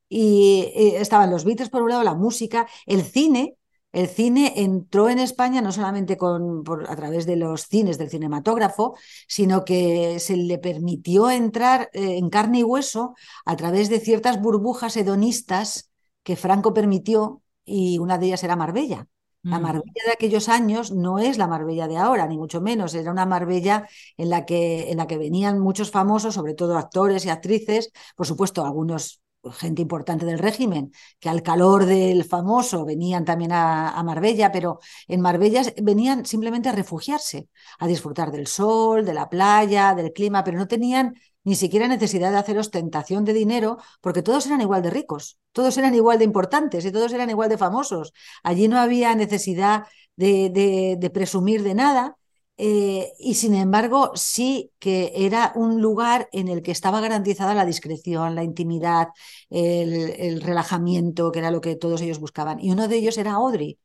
Y eh, estaban los Beatles por un lado, la música, el cine. El cine entró en España no solamente con, a través de los cines del cinematógrafo, sino que se le permitió entrar eh, en carne y hueso a través de ciertas burbujas hedonistas que Franco permitió y una de ellas era Marbella. La Marbella de aquellos años no es la Marbella de ahora, ni mucho menos. Era una Marbella en la que, en la que venían muchos famosos, sobre todo actores y actrices, por supuesto, algunos gente importante del régimen, que al calor del famoso venían también a, a, Marbella, pero en Marbella venían simplemente a refugiarse, a disfrutar del sol, de la playa, del clima, pero no tenían ni siquiera necesidad de hacer ostentación de dinero, porque todos eran igual de ricos, todos eran igual de importantes y todos eran igual de famosos. Allí no había necesidad de, presumir de nada. Eh, y sin embargo, sí que era un lugar en el que estaba garantizada la discreción, la intimidad, el, relajamiento, que era lo que todos ellos buscaban. Y uno de ellos era Audrey.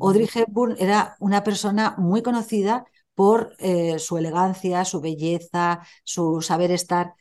Audrey Hepburn era una persona muy conocida por eh, su elegancia, su belleza, su saber estar,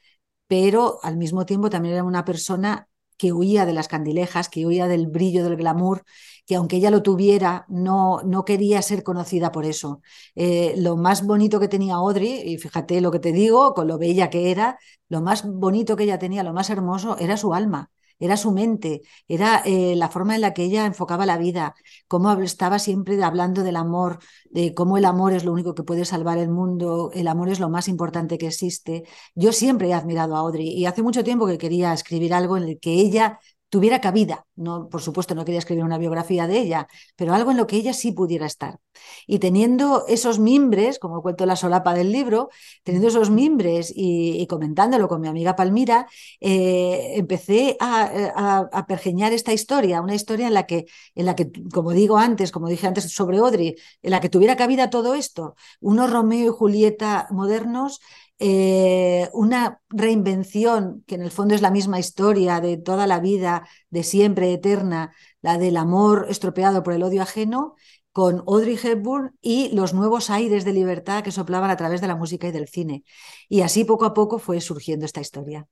pero al mismo tiempo también era una persona que huía de las candilejas, que huía del brillo del glamour, que aunque ella lo tuviera, no, no quería ser conocida por eso. Eh, lo más bonito que tenía Audrey, y fíjate lo que te digo, con lo bella que era, lo más bonito que ella tenía, lo más hermoso, era su alma. era su mente, era eh, la forma en la que ella enfocaba la vida, cómo estaba siempre hablando del amor, de cómo el amor es lo único que puede salvar el mundo, el amor es lo más importante que existe. Yo siempre he admirado a Audrey y hace mucho tiempo que quería escribir algo en el que ella tuviera cabida. No, por supuesto, no quería escribir una biografía de ella, pero algo en lo que ella sí pudiera estar. Y teniendo esos mimbres, como cuento la solapa del libro, teniendo esos mimbres y, comentándolo con mi amiga Palmira, eh, empecé a, pergeñar esta historia, una historia en la que, en la que, como digo antes, como dije antes sobre Audrey, en la que tuviera cabida todo esto, unos Romeo y Julieta modernos eh, una reinvención que en el fondo es la misma historia de toda la vida, de siempre, eterna, la del amor estropeado por el odio ajeno, con Audrey Hepburn y los nuevos aires de libertad que soplaban a través de la música y del cine. Y así poco a poco fue surgiendo esta historia.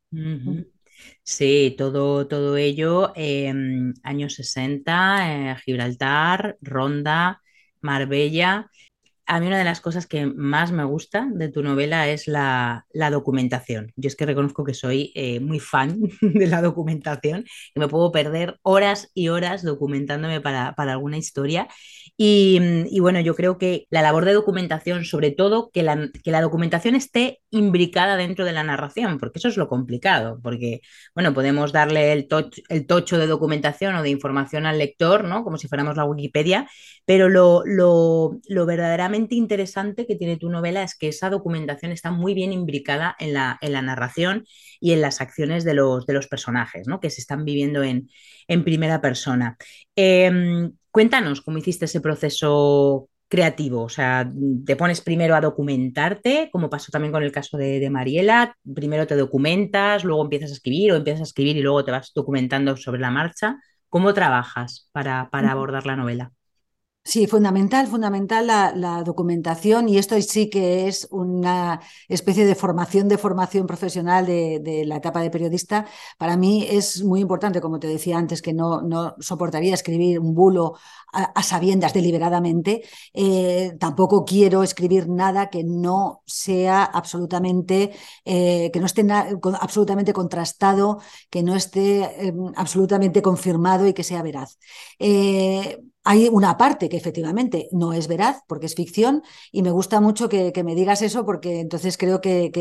Sí, todo, todo ello, em, años 60, eh, Gibraltar, Ronda, Marbella a mí una de las cosas que más me gusta de tu novela es la, documentación. Yo es que reconozco que soy eh, muy fan de la documentación y me puedo perder horas y horas documentándome para, alguna historia. Y, bueno, yo creo que la labor de documentación, sobre todo que la, documentación esté imbricada dentro de la narración, porque eso es lo complicado, porque bueno, podemos darle el, tocho de documentación o de información al lector, ¿no? Como si fuéramos la Wikipedia, pero lo verdaderamente interesante que tiene tu novela es que esa documentación está muy bien imbricada en la, en la narración y en las acciones de los, de los personajes, ¿no? que se están viviendo en, en primera persona. Em, cuéntanos cómo hiciste ese proceso creativo, o sea, te pones primero a documentarte, como pasó también con el caso de, Mariela, primero te documentas, luego empiezas a escribir o empiezas a escribir y luego te vas documentando sobre la marcha. ¿Cómo trabajas para, para abordar la novela? Sí, fundamental, fundamental la, documentación y esto sí que es una especie de formación de formación profesional de, la etapa de periodista. Para mí es muy importante, como te decía antes, que no, no soportaría escribir un bulo a, sabiendas deliberadamente. Eh, tampoco quiero escribir nada que no sea absolutamente, eh, que no esté absolutamente contrastado, que no esté em, absolutamente confirmado y que sea veraz. Hay una parte que efectivamente no es veraz porque es ficción y me gusta mucho que, me digas eso porque entonces creo que,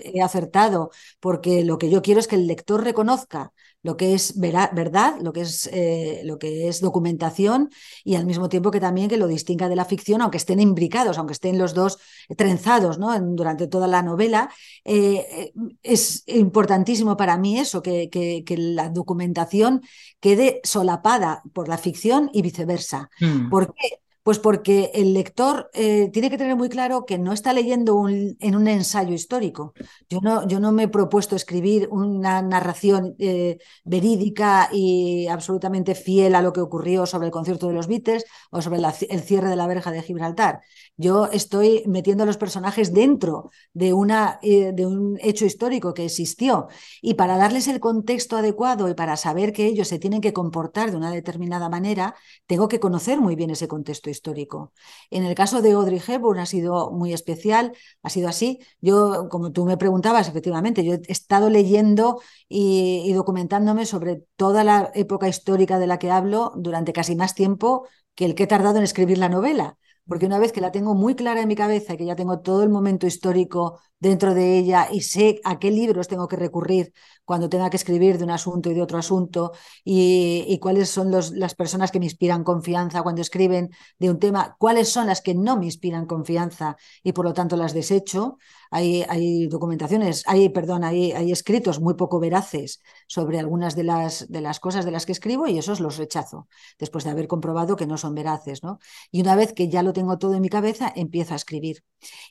he acertado porque lo que yo quiero es que el lector reconozca lo que es verdad, lo que es, eh, lo que es documentación y al mismo tiempo que también que lo distinga de la ficción, aunque estén imbricados, aunque estén los dos trenzados ¿no? durante toda la novela. Eh, es importantísimo para mí eso, que, que, la documentación quede solapada por la ficción y viceversa. Mm. ¿Por qué? Pues porque el lector eh, tiene que tener muy claro que no está leyendo en un ensayo histórico. Yo no, yo no me he propuesto escribir una narración eh, verídica y absolutamente fiel a lo que ocurrió sobre el concierto de los Beatles o sobre el cierre de la verja de Gibraltar. Yo estoy metiendo a los personajes dentro de, una, eh, de un hecho histórico que existió y para darles el contexto adecuado y para saber que ellos se tienen que comportar de una determinada manera, tengo que conocer muy bien ese contexto histórico. En el caso de Audrey Hepburn ha sido muy especial, ha sido así. Yo, como tú me preguntabas, efectivamente, yo he estado leyendo y documentándome sobre toda la época histórica de la que hablo durante casi más tiempo que el que he tardado en escribir la novela porque una vez que la tengo muy clara en mi cabeza y que ya tengo todo el momento histórico dentro de ella y sé a qué libros tengo que recurrir cuando tenga que escribir de un asunto y de otro asunto y, cuáles son las personas que me inspiran confianza cuando escriben de un tema, cuáles son las que no me inspiran confianza y por lo tanto las desecho. Hay, hay documentaciones, hay, perdón, hay, hay, escritos muy poco veraces sobre algunas de las, de las cosas de las que escribo y esos los rechazo después de haber comprobado que no son veraces. ¿no? Y una vez que ya lo tengo todo en mi cabeza, empiezo a escribir.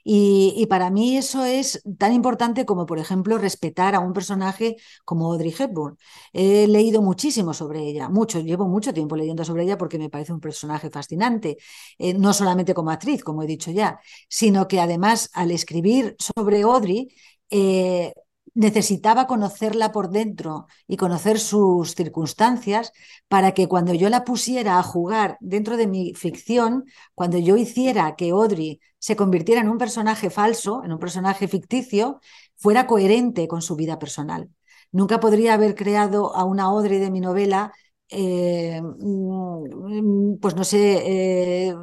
Y, y para mí eso es tan importante como, por ejemplo, respetar a un personaje como Audrey Hepburn. He leído muchísimo sobre ella, mucho, llevo mucho tiempo leyendo sobre ella porque me parece un personaje fascinante, eh, no solamente como actriz, como he dicho ya, sino que además al escribir sobre Audrey, eh, necesitaba conocerla por dentro y conocer sus circunstancias para que cuando yo la pusiera a jugar dentro de mi ficción, cuando yo hiciera que Audrey se convirtiera en un personaje falso, en un personaje ficticio, fuera coherente con su vida personal. Nunca podría haber creado a una Audrey de mi novela eh, mm, pues no sé, eh,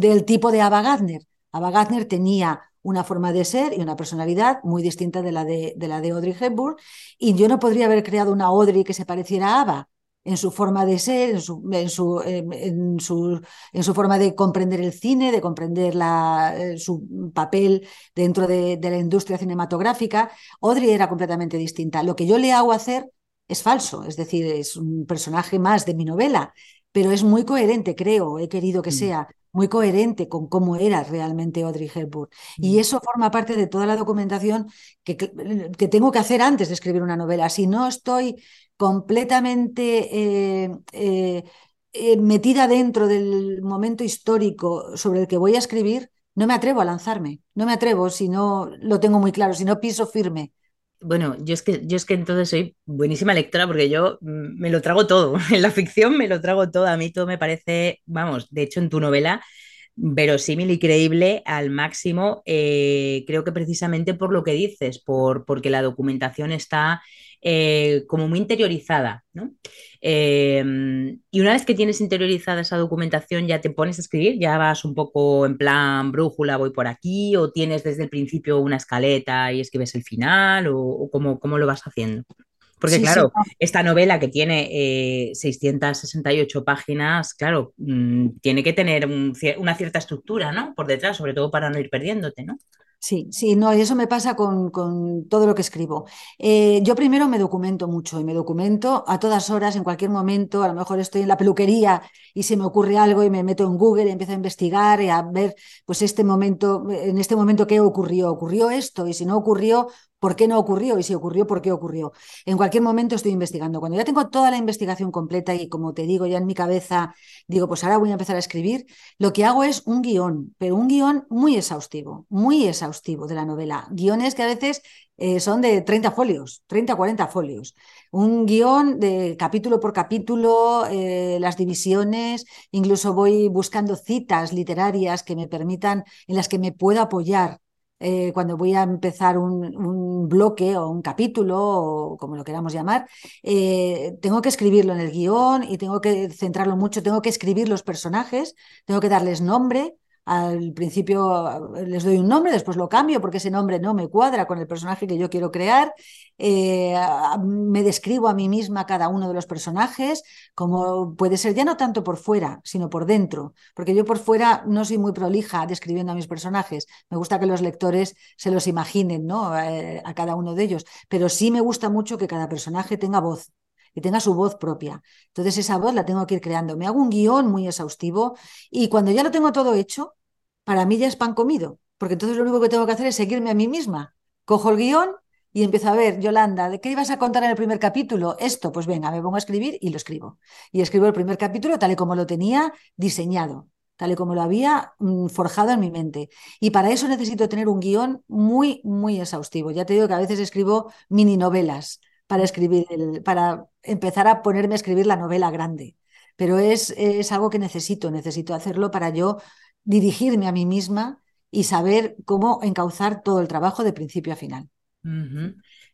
del tipo de Ava Gardner. Ava Gardner tenía una forma de ser y una personalidad muy distinta de la de, de, la de Audrey Hepburn, y yo no podría haber creado una Audrey que se pareciera a Ava en su forma de ser, en su, en su, en su, en su forma de comprender el cine, de comprender la, eh, su papel dentro de, de la industria cinematográfica. Audrey era completamente distinta. Lo que yo le hago hacer es falso, es decir, es un personaje más de mi novela, pero es muy coherente, creo, he querido que mm. sea muy coherente con cómo era realmente Audrey Hepburn. Y mm. eso forma parte de toda la documentación que, que, tengo que hacer antes de escribir una novela. Si no estoy completamente eh, eh, eh, metida dentro del momento histórico sobre el que voy a escribir, no me atrevo a lanzarme, no me atrevo si no lo tengo muy claro, si no piso firme bueno, yo es que yo es que entonces soy buenísima lectora porque yo mm, me lo trago todo. En la ficción me lo trago todo. A mí todo me parece, vamos, de hecho en tu novela verosímil y creíble al máximo. Eh, creo que precisamente por lo que dices, por, porque la documentación está eh, como muy interiorizada, ¿no? Em, y una vez que tienes interiorizada esa documentación, ya te pones a escribir, ya vas un poco en plan brújula, voy por aquí, o tienes desde el principio una escaleta y escribes el final, o, cómo, lo vas haciendo. Porque claro, esta novela que tiene 668 eh, páginas, claro, mm, tiene que tener una cierta estructura, ¿no? Por detrás, sobre todo para no ir perdiéndote, ¿no? Sí, sí, no, y eso me pasa con, con todo lo que escribo. Eh, yo primero me documento mucho y me documento a todas horas, en cualquier momento. A lo mejor estoy en la peluquería y se me ocurre algo y me meto en Google y empiezo a investigar y a ver, pues este momento, en este momento qué ocurrió. Ocurrió esto y si no ocurrió, por qué no ocurrió y si ocurrió, por qué ocurrió. En cualquier momento estoy investigando. Cuando ya tengo toda la investigación completa y como te digo ya en mi cabeza, digo, pues ahora voy a empezar a escribir, lo que hago es un guion, pero un guion muy exhaustivo, muy exhaustivo de la novela. Guiones que a veces eh, son de 30 folios, 30, 40 folios. Un guion de capítulo por capítulo, eh, las divisiones, incluso voy buscando citas literarias que me permitan, en las que me pueda apoyar eh, cuando voy a empezar un, bloque o un capítulo, o como lo queramos llamar, eh, tengo que escribirlo en el guion y tengo que centrarlo mucho, tengo que escribir los personajes, tengo que darles nombre, al principio eh, les doy un nombre, después lo cambio porque ese nombre no me cuadra con el personaje que yo quiero crear. Eh, me describo a mí misma cada uno de los personajes, como puede ser ya no tanto por fuera, sino por dentro, porque yo por fuera no soy muy prolija describiendo a mis personajes. Me gusta que los lectores se los imaginen, ¿no? Eh, a cada uno de ellos, pero sí me gusta mucho que cada personaje tenga voz que tenga su voz propia. Entonces esa voz la tengo que ir creando. Me hago un guion muy exhaustivo y cuando ya lo tengo todo hecho, para mí ya es pan comido, porque entonces lo único que tengo que hacer es seguirme a mí misma. Cojo el guion y empiezo a ver, Yolanda, ¿de qué ibas a contar en el primer capítulo? Esto, pues venga, me pongo a escribir y lo escribo. Y escribo el primer capítulo tal y como lo tenía diseñado, tal y como lo había mm, forjado en mi mente. Y para eso necesito tener un guion muy, muy exhaustivo. Ya te digo que a veces escribo mini novelas para escribir, el, para empezar a ponerme a escribir la novela grande. Pero es, es algo que necesito, necesito hacerlo para yo dirigirme a mí misma y saber cómo encauzar todo el trabajo de principio a final.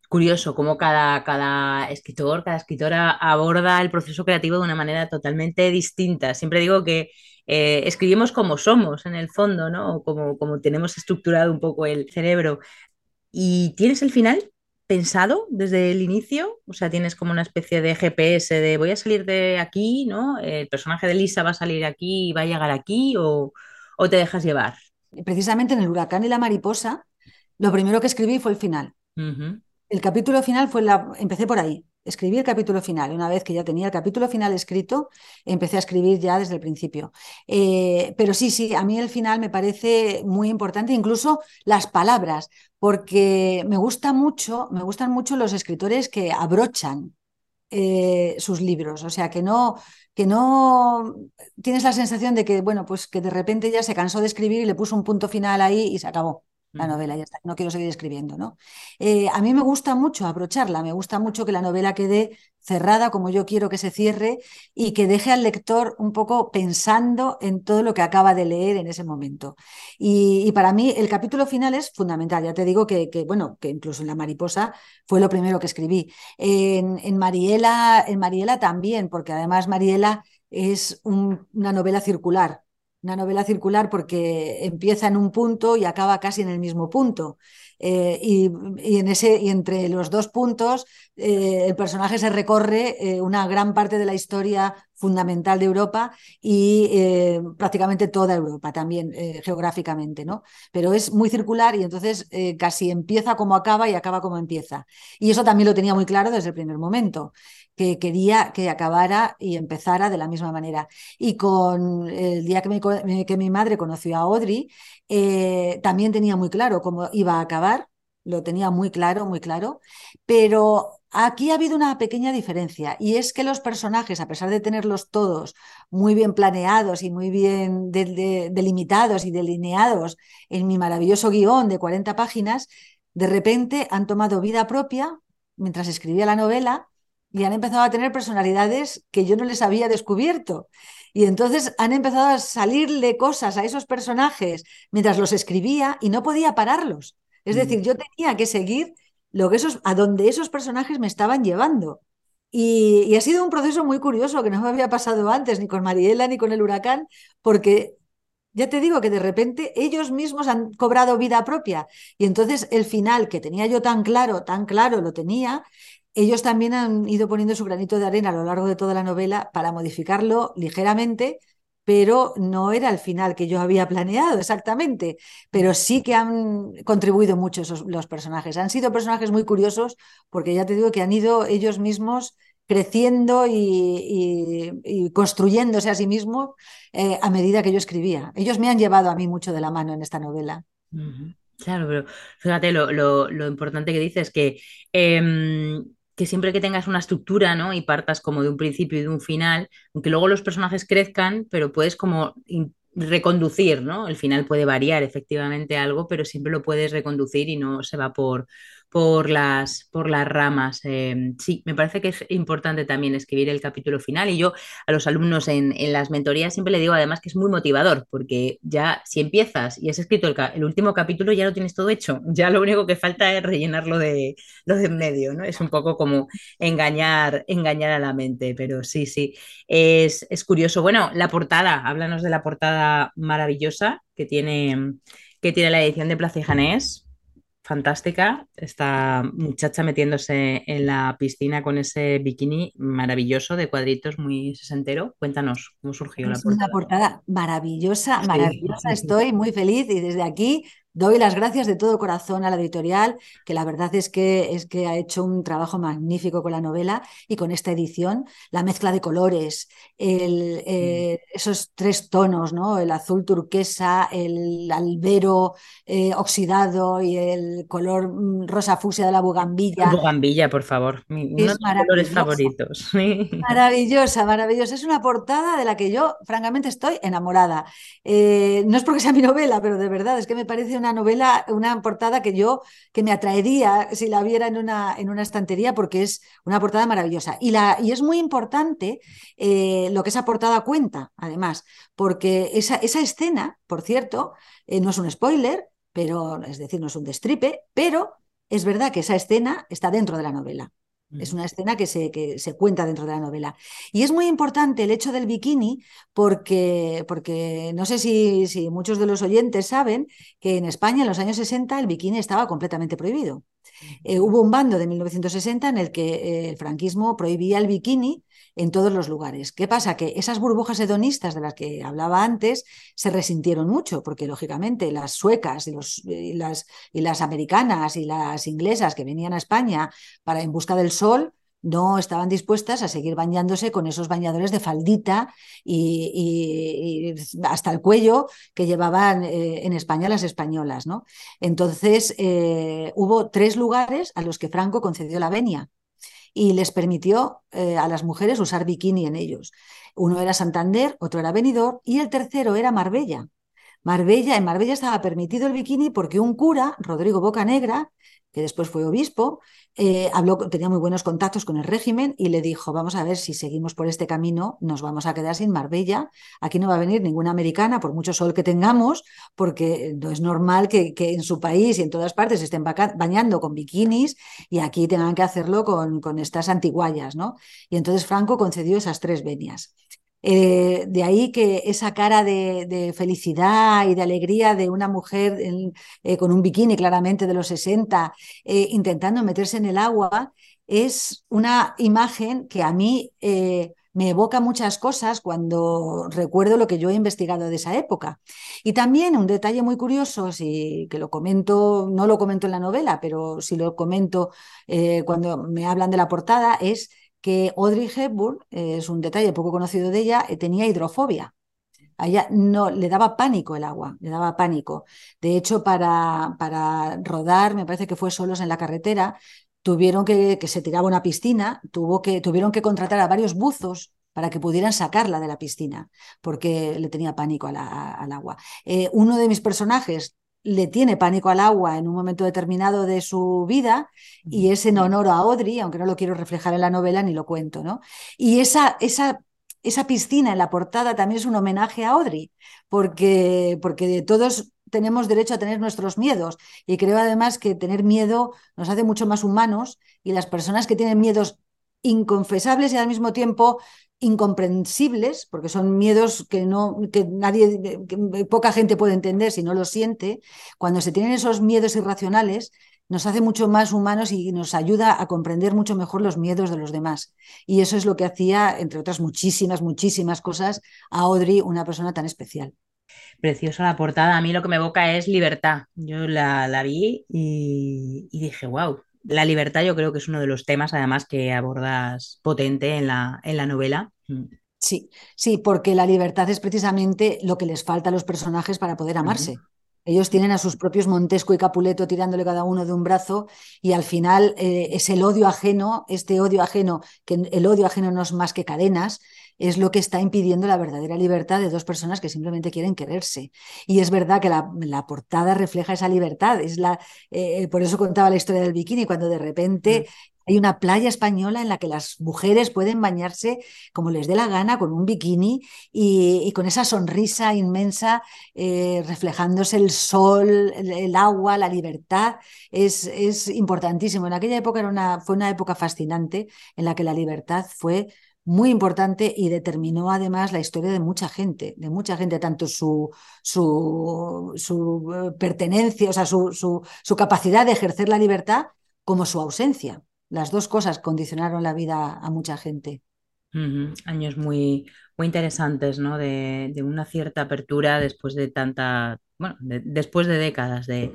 Curioso cómo cada, cada escritor, cada escritora aborda el proceso creativo de una manera totalmente distinta. Siempre digo que eh, escribimos como somos en el fondo, ¿no? Como, como tenemos estructurado un poco el cerebro. ¿Y tienes el final? Pensado desde el inicio? O sea, tienes como una especie de GPS de voy a salir de aquí, ¿no? El personaje de Lisa va a salir aquí y va a llegar aquí o, te dejas llevar. Precisamente en el huracán y la mariposa, lo primero que escribí fue el final. El capítulo final fue la... Empecé por ahí. Escribí el capítulo final. Una vez que ya tenía el capítulo final escrito, empecé a escribir ya desde el principio. Eh, pero sí, sí, a mí el final me parece muy importante, incluso las palabras, porque me gusta mucho, me gustan mucho los escritores que abrochan eh, sus libros. O sea, que no, que no tienes la sensación de que, bueno, pues que de repente ya se cansó de escribir y le puso un punto final ahí y se acabó. La novela, ya está, no quiero seguir escribiendo, ¿no? Eh, a mí me gusta mucho abrocharla, me gusta mucho que la novela quede cerrada como yo quiero que se cierre y que deje al lector un poco pensando en todo lo que acaba de leer en ese momento. Y, para mí el capítulo final es fundamental, ya te digo que, bueno, que incluso en La Mariposa fue lo primero que escribí. En, Mariela, en Mariela también, porque además Mariela es una novela circular una novela circular porque empieza en un punto y acaba casi en el mismo punto. Eh, y, en ese, y entre los dos puntos eh, el personaje se recorre eh, una gran parte de la historia fundamental de Europa y prácticamente toda Europa también geográficamente, ¿no? Pero es muy circular y entonces casi empieza como acaba y acaba como empieza. Y eso también lo tenía muy claro desde el primer momento que quería que acabara y empezara de la misma manera. Y con el día que, que mi madre conoció a Audrey, eh, también tenía muy claro cómo iba a acabar, lo tenía muy claro, muy claro, pero aquí ha habido una pequeña diferencia y es que los personajes, a pesar de tenerlos todos muy bien planeados y muy bien delimitados y delineados en mi maravilloso guion de 40 páginas, de repente han tomado vida propia mientras escribía la novela y han empezado a tener personalidades que yo no les había descubierto. Y entonces han empezado a salirle cosas a esos personajes mientras los escribía y no podía pararlos. Es decir, mm. yo tenía que seguir lo que esos, a donde esos personajes me estaban llevando. Y, y, ha sido un proceso muy curioso que no me había pasado antes, ni con Mariela ni con el huracán, porque ya te digo que de repente ellos mismos han cobrado vida propia. Y entonces el final que tenía yo tan claro, tan claro lo tenía, ellos también han ido poniendo su granito de arena a lo largo de toda la novela para modificarlo ligeramente, pero no era el final que yo había planeado exactamente, pero sí que han contribuido mucho esos, los personajes. Han sido personajes muy curiosos porque ya te digo que han ido ellos mismos creciendo y, construyéndose a sí mismos eh, a medida que yo escribía. Ellos me han llevado a mí mucho de la mano en esta novela. Claro, pero fíjate lo, importante que dices, que em, que siempre que tengas una estructura, ¿no? Y partas como de un principio y de un final, aunque luego los personajes crezcan, pero puedes como reconducir, ¿no? El final puede variar efectivamente algo, pero siempre lo puedes reconducir y no se va por, por las, por las ramas. Em, sí, me parece que es importante también escribir el capítulo final y yo a los alumnos en, las mentorías siempre le digo además que es muy motivador porque ya si empiezas y has escrito el, último capítulo ya lo tienes todo hecho, ya lo único que falta es rellenarlo de, lo de en medio, ¿no? Es un poco como engañar, engañar a la mente, pero sí, sí, es, es curioso. Bueno, la portada, háblanos de la portada maravillosa que tiene, que tiene la edición de Plaza fantástica, esta muchacha metiéndose en la piscina con ese bikini maravilloso de cuadritos muy sesentero. Cuéntanos cómo surgió la portada. Una portada maravillosa, maravillosa. Estoy muy feliz y desde aquí Doy las gracias de todo corazón a la editorial, que la verdad es que, es que ha hecho un trabajo magnífico con la novela y con esta edición. La mezcla de colores, el, mm. eh, esos tres tonos, ¿no? el azul turquesa, el albero eh, oxidado y el color mm, rosa fucsia de la bugambilla. Bugambilla, por favor. Uno colores favoritos. Maravillosa, maravillosa. Es una portada de la que yo, francamente, estoy enamorada. Eh, no es porque sea mi novela, pero de verdad es que me parece una novela, una portada que yo, que me atraería si la viera en una, en una estantería porque es una portada maravillosa. Y, la, y es muy importante eh, lo que esa portada cuenta, además, porque esa, esa escena, por cierto, eh, no es un spoiler, pero es decir, no es un destripe, pero es verdad que esa escena está dentro de la novela. Es una escena que se, que se, cuenta dentro de la novela. Y es muy importante el hecho del bikini porque, porque no sé si, si muchos de los oyentes saben que en España en los años 60 el bikini estaba completamente prohibido. Eh, hubo un bando de 1960 en el que eh, el franquismo prohibía el bikini en todos los lugares. ¿Qué pasa? Que esas burbujas hedonistas de las que hablaba antes se resintieron mucho, porque lógicamente las suecas las, y las americanas y las inglesas que venían a España para en busca del sol, no estaban dispuestas a seguir bañándose con esos bañadores de faldita y, hasta el cuello que llevaban eh, en España las españolas. ¿no? Entonces, eh, hubo tres lugares a los que Franco concedió la venia y les permitió eh, a las mujeres usar bikini en ellos. Uno era Santander, otro era Benidorm y el tercero era Marbella. Marbella, en Marbella estaba permitido el bikini porque un cura, Rodrigo Bocanegra, que después fue obispo, eh, habló, tenía muy buenos contactos con el régimen y le dijo, vamos a ver si seguimos por este camino, nos vamos a quedar sin Marbella, aquí no va a venir ninguna americana, por mucho sol que tengamos, porque no es normal que, en su país y en todas partes estén bañando con bikinis y aquí tengan que hacerlo con, con estas antiguallas, ¿no? Y entonces Franco concedió esas tres venias. Eh, de ahí que esa cara de, felicidad y de alegría de una mujer eh, con un bikini claramente de los 60 eh, intentando meterse en el agua es una imagen que a mí me evoca muchas cosas cuando recuerdo lo que yo he investigado de esa época. Y también un detalle muy curioso, si, que lo comento, no lo comento en la novela, pero si lo comento cuando me hablan de la portada, es que Audrey Hepburn, eh, es un detalle poco conocido de ella, eh, tenía hidrofobia. A ella no, le daba pánico el agua, le daba pánico. De hecho, para, para rodar, me parece que fue solos en la carretera, tuvieron que, que se tiraba una piscina, tuvo que, tuvieron que contratar a varios buzos para que pudieran sacarla de la piscina, porque le tenía pánico al agua. Eh, uno de mis personajes le tiene pánico al agua en un momento determinado de su vida y es en honor a Audrey, aunque no lo quiero reflejar en la novela ni lo cuento, ¿no? Y esa, esa, esa piscina en la portada también es un homenaje a Audrey, porque, porque todos tenemos derecho a tener nuestros miedos y creo además que tener miedo nos hace mucho más humanos y las personas que tienen miedos inconfesables y al mismo tiempo incomprensibles, porque son miedos que no, que nadie, poca gente puede entender si no lo siente. Cuando se tienen esos miedos irracionales, nos hace mucho más humanos y nos ayuda a comprender mucho mejor los miedos de los demás. Y eso es lo que hacía, entre otras muchísimas, muchísimas cosas, a Audrey una persona tan especial. Preciosa la portada. A mí lo que me evoca es libertad. Yo la, la vi y dije, wow, la libertad yo creo que es uno de los temas además que abordas potente en la, en la novela. Mm. Sí, sí, porque la libertad es precisamente lo que les falta a los personajes para poder amarse. Ellos tienen a sus propios Montesco y Capuleto tirándole cada uno de un brazo y al final eh, es el odio ajeno, este odio ajeno, que el odio ajeno no es más que cadenas, es lo que está impidiendo la verdadera libertad de dos personas que simplemente quieren quererse. Y es verdad que la, portada refleja esa libertad. Es la, eh, por eso contaba la historia del bikini, cuando de repente mm. Hay una playa española en la que las mujeres pueden bañarse como les dé la gana con un bikini y, con esa sonrisa inmensa eh, reflejándose el sol, el, agua, la libertad. Es, importantísimo. En aquella época fue una época fascinante en la que la libertad fue muy importante y determinó además la historia de mucha gente, de mucha gente, tanto su, su, su eh, pertenencia, o sea, su, su, capacidad de ejercer la libertad como su ausencia. Las dos cosas condicionaron la vida a mucha gente. Años muy, muy interesantes, ¿no? De, de, una cierta apertura después de tanta, bueno, después de décadas de,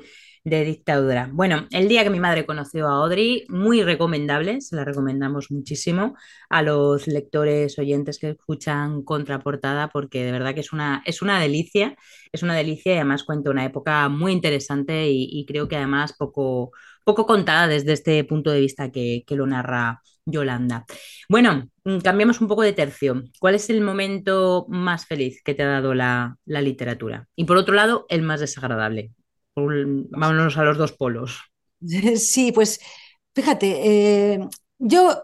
de dictadura. Bueno, el día que mi madre conoció a Audrey, muy recomendable, se la recomendamos muchísimo a los lectores oyentes que escuchan Contraportada, porque de verdad que es una, es una delicia, es una delicia y además cuenta una época muy interesante y, creo que además poco, poco contada desde este punto de vista que, lo narra Yolanda. Bueno, mm, cambiamos un poco de tercio. ¿Cuál es el momento más feliz que te ha dado la, literatura? Y por otro lado, el más desagradable vámonos a los dos polos. Sí, pues fíjate, eh, yo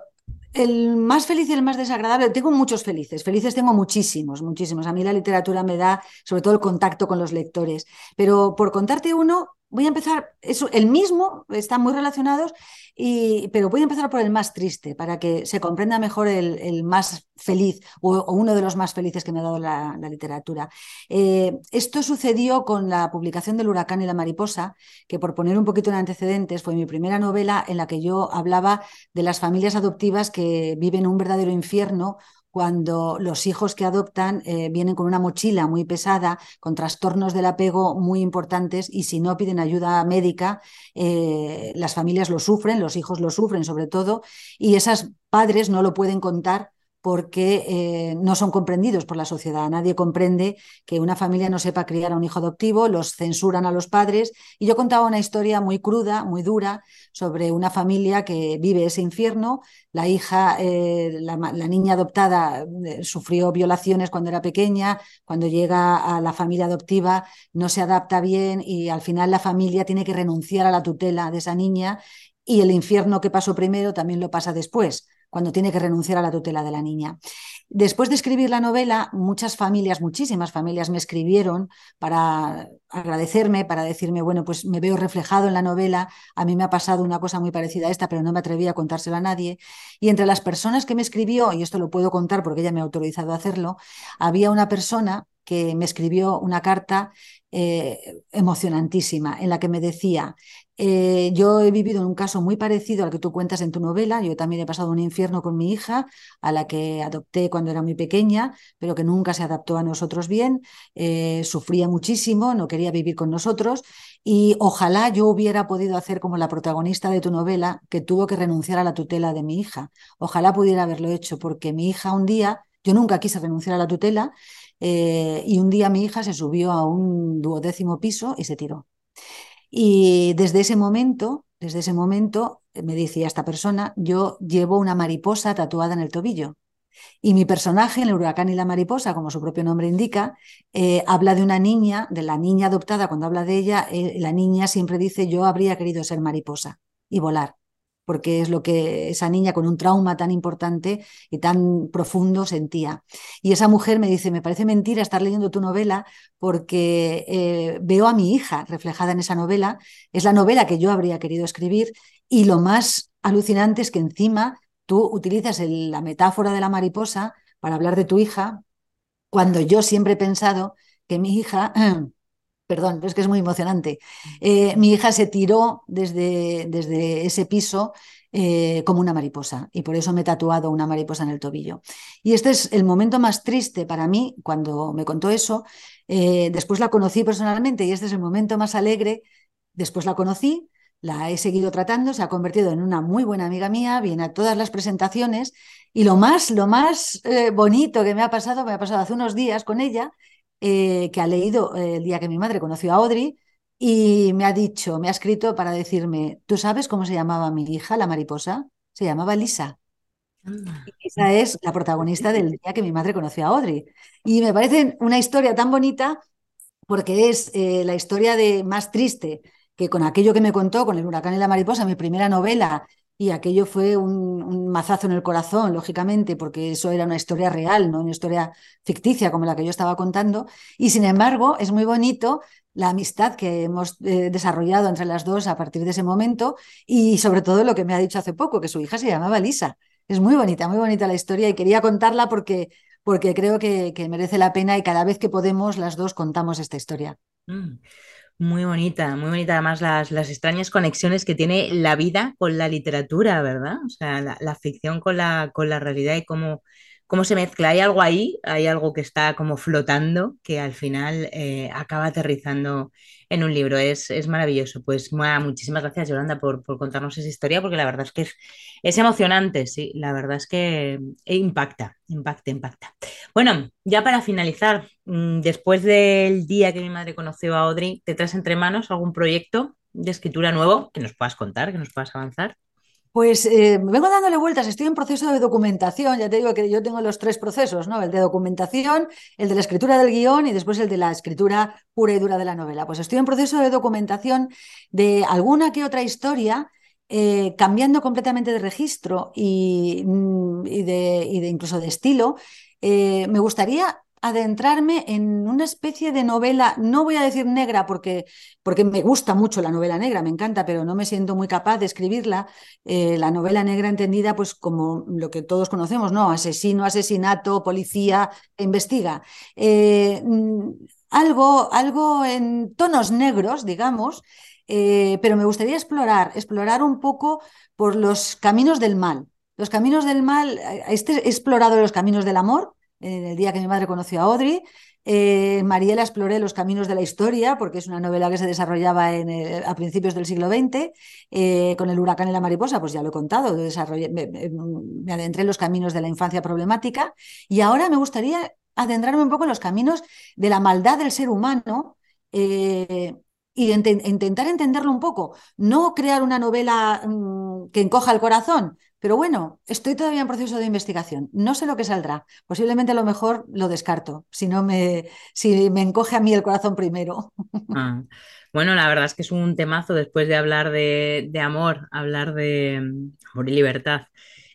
el más feliz y el más desagradable, tengo muchos felices, felices tengo muchísimos, muchísimos. A mí la literatura me da sobre todo el contacto con los lectores, pero por contarte uno, voy a empezar, eso, el mismo, están muy relacionados, y, pero voy a empezar por el más triste, para que se comprenda mejor el, más feliz o, uno de los más felices que me ha dado la, literatura. Eh, esto sucedió con la publicación del Huracán y la Mariposa, que por poner un poquito en antecedentes, fue mi primera novela en la que yo hablaba de las familias adoptivas que viven un verdadero infierno cuando los hijos que adoptan eh, vienen con una mochila muy pesada, con trastornos del apego muy importantes y si no piden ayuda médica, eh, las familias lo sufren, los hijos lo sufren sobre todo, y esas padres no lo pueden contar porque eh, no son comprendidos por la sociedad. Nadie comprende que una familia no sepa criar a un hijo adoptivo, los censuran a los padres. Y yo contaba una historia muy cruda, muy dura, sobre una familia que vive ese infierno. La hija, eh, la, niña adoptada eh, sufrió violaciones cuando era pequeña, cuando llega a la familia adoptiva no se adapta bien y al final la familia tiene que renunciar a la tutela de esa niña y el infierno que pasó primero también lo pasa después cuando tiene que renunciar a la tutela de la niña. Después de escribir la novela, muchas familias, muchísimas familias me escribieron para agradecerme, para decirme, bueno, pues me veo reflejado en la novela, a mí me ha pasado una cosa muy parecida a esta, pero no me atreví a contársela a nadie. Y entre las personas que me escribió, y esto lo puedo contar porque ella me ha autorizado a hacerlo, había una persona que me escribió una carta eh, emocionantísima en la que me decía, eh, yo he vivido en un caso muy parecido al que tú cuentas en tu novela. Yo también he pasado un infierno con mi hija, a la que adopté cuando era muy pequeña, pero que nunca se adaptó a nosotros bien. Eh, sufría muchísimo, no quería vivir con nosotros. Y ojalá yo hubiera podido hacer como la protagonista de tu novela, que tuvo que renunciar a la tutela de mi hija. Ojalá pudiera haberlo hecho, porque mi hija un día, yo nunca quise renunciar a la tutela, eh, y un día mi hija se subió a un duodécimo piso y se tiró. Y desde ese momento, desde ese momento, eh, me decía esta persona, yo llevo una mariposa tatuada en el tobillo. Y mi personaje, el huracán y la mariposa, como su propio nombre indica, eh, habla de una niña, de la niña adoptada. Cuando habla de ella, eh, la niña siempre dice, yo habría querido ser mariposa y volar porque es lo que esa niña con un trauma tan importante y tan profundo sentía. Y esa mujer me dice, me parece mentira estar leyendo tu novela porque eh, veo a mi hija reflejada en esa novela, es la novela que yo habría querido escribir y lo más alucinante es que encima tú utilizas la metáfora de la mariposa para hablar de tu hija, cuando yo siempre he pensado que mi hija perdón, es que es muy emocionante. Eh, mi hija se tiró desde, desde ese piso eh, como una mariposa y por eso me he tatuado una mariposa en el tobillo. Y este es el momento más triste para mí cuando me contó eso. Eh, después la conocí personalmente y este es el momento más alegre. Después la conocí, la he seguido tratando, se ha convertido en una muy buena amiga mía, viene a todas las presentaciones y lo más, lo más bonito que me ha pasado, me ha pasado hace unos días con ella eh, que ha leído eh, el día que mi madre conoció a Audrey y me ha dicho, me ha escrito para decirme, ¿tú sabes cómo se llamaba mi hija, la mariposa? Se llamaba Lisa. Esa es la protagonista del día que mi madre conoció a Audrey. Y me parece una historia tan bonita porque es eh, la historia de más triste que con aquello que me contó, con el huracán y la mariposa, mi primera novela, y aquello fue un, mazazo en el corazón, lógicamente, porque eso era una historia real, no una historia ficticia como la que yo estaba contando. Y sin embargo, es muy bonito la amistad que hemos eh, desarrollado entre las dos a partir de ese momento y sobre todo lo que me ha dicho hace poco, que su hija se llamaba Lisa. Es muy bonita, muy bonita la historia y quería contarla porque, porque creo que, merece la pena y cada vez que podemos las dos contamos esta historia. Mm. Muy bonita, muy bonita. Además, las, las, extrañas conexiones que tiene la vida con la literatura, ¿verdad? O sea, la, ficción con la, con la realidad y cómo, cómo se mezcla. Hay algo ahí, hay algo que está como flotando que al final eh, acaba aterrizando en un libro. Es, es maravilloso. Pues muchísimas gracias, Yolanda, por, por, contarnos esa historia, porque la verdad es que es, es emocionante, sí. La verdad es que impacta, impacta, impacta. Bueno, ya para finalizar, mm, después del día que mi madre conoció a Audrey, ¿te traes entre manos algún proyecto de escritura nuevo que nos puedas contar, que nos puedas avanzar? Pues eh, vengo dándole vueltas, estoy en proceso de documentación, ya te digo que yo tengo los tres procesos, ¿no? El de documentación, el de la escritura del guion y después el de la escritura pura y dura de la novela. Pues estoy en proceso de documentación de alguna que otra historia, eh, cambiando completamente de registro y, mm, de, incluso de estilo. Eh, me gustaría adentrarme en una especie de novela, no voy a decir negra porque, porque me gusta mucho la novela negra, me encanta, pero no me siento muy capaz de escribirla. Eh, la novela negra entendida pues como lo que todos conocemos, ¿no? Asesino, asesinato, policía, investiga. Eh, mm, algo, algo en tonos negros, digamos, eh, pero me gustaría explorar, explorar un poco por los caminos del mal. Los caminos del mal, este he explorado los caminos del amor, en el día que mi madre conoció a Audrey. Eh, Mariela exploré los caminos de la historia, porque es una novela que se desarrollaba a principios del siglo XX. Eh, con el huracán y la mariposa, pues ya lo he contado, me, adentré en los caminos de la infancia problemática. Y ahora me gustaría adentrarme un poco en los caminos de la maldad del ser humano. Eh, y intentar entenderlo un poco, no crear una novela mm, que encoja el corazón, pero bueno, estoy todavía en proceso de investigación. No sé lo que saldrá. Posiblemente a lo mejor lo descarto, si no me, si me encoge a mí el corazón primero. Ah, bueno, la verdad es que es un temazo después de hablar de, amor, hablar de mm, amor y libertad,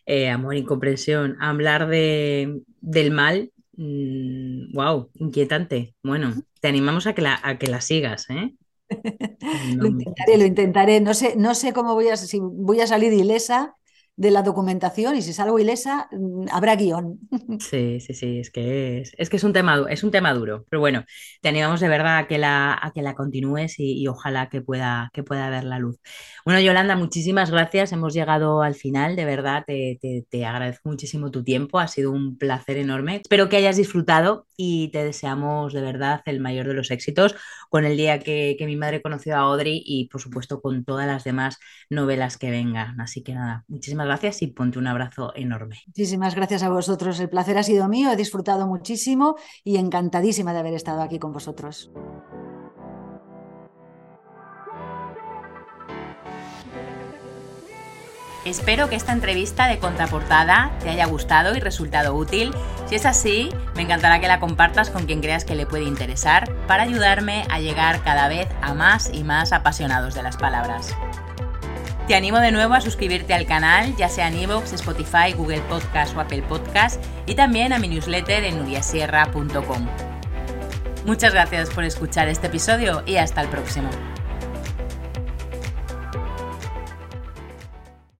eh, amor y comprensión, hablar de, del mal. wow, mm, inquietante. Bueno, te animamos a que la, a que la sigas, ¿eh? lo intentaré, lo intentaré. No sé, no sé cómo voy a, si voy a salir ilesa, de la documentación y si salgo ilesa, mm, habrá guion. Sí, sí, sí, es que es, es que es un tema, es un tema duro, pero bueno, te animamos de verdad a que la, a que la continúes y, ojalá que pueda, que pueda ver la luz. Bueno, Yolanda, muchísimas gracias, hemos llegado al final, de verdad, te, te, agradezco muchísimo tu tiempo, ha sido un placer enorme. Espero que hayas disfrutado y te deseamos de verdad el mayor de los éxitos con el día que, que mi madre conoció a Audrey y por supuesto con todas las demás novelas que vengan. Así que nada, muchísimas gracias y ponte un abrazo enorme. Muchísimas gracias a vosotros. El placer ha sido mío, he disfrutado muchísimo y encantadísima de haber estado aquí con vosotros. Espero que esta entrevista de contraportada te haya gustado y resultado útil. Si es así, me encantará que la compartas con quien creas que le puede interesar para ayudarme a llegar cada vez a más y más apasionados de las palabras. Te animo de nuevo a suscribirte al canal, ya sea en iVoox, Spotify, Google Podcast o Apple Podcast, y también a mi newsletter en nuriasierra.com. Muchas gracias por escuchar este episodio y hasta el próximo.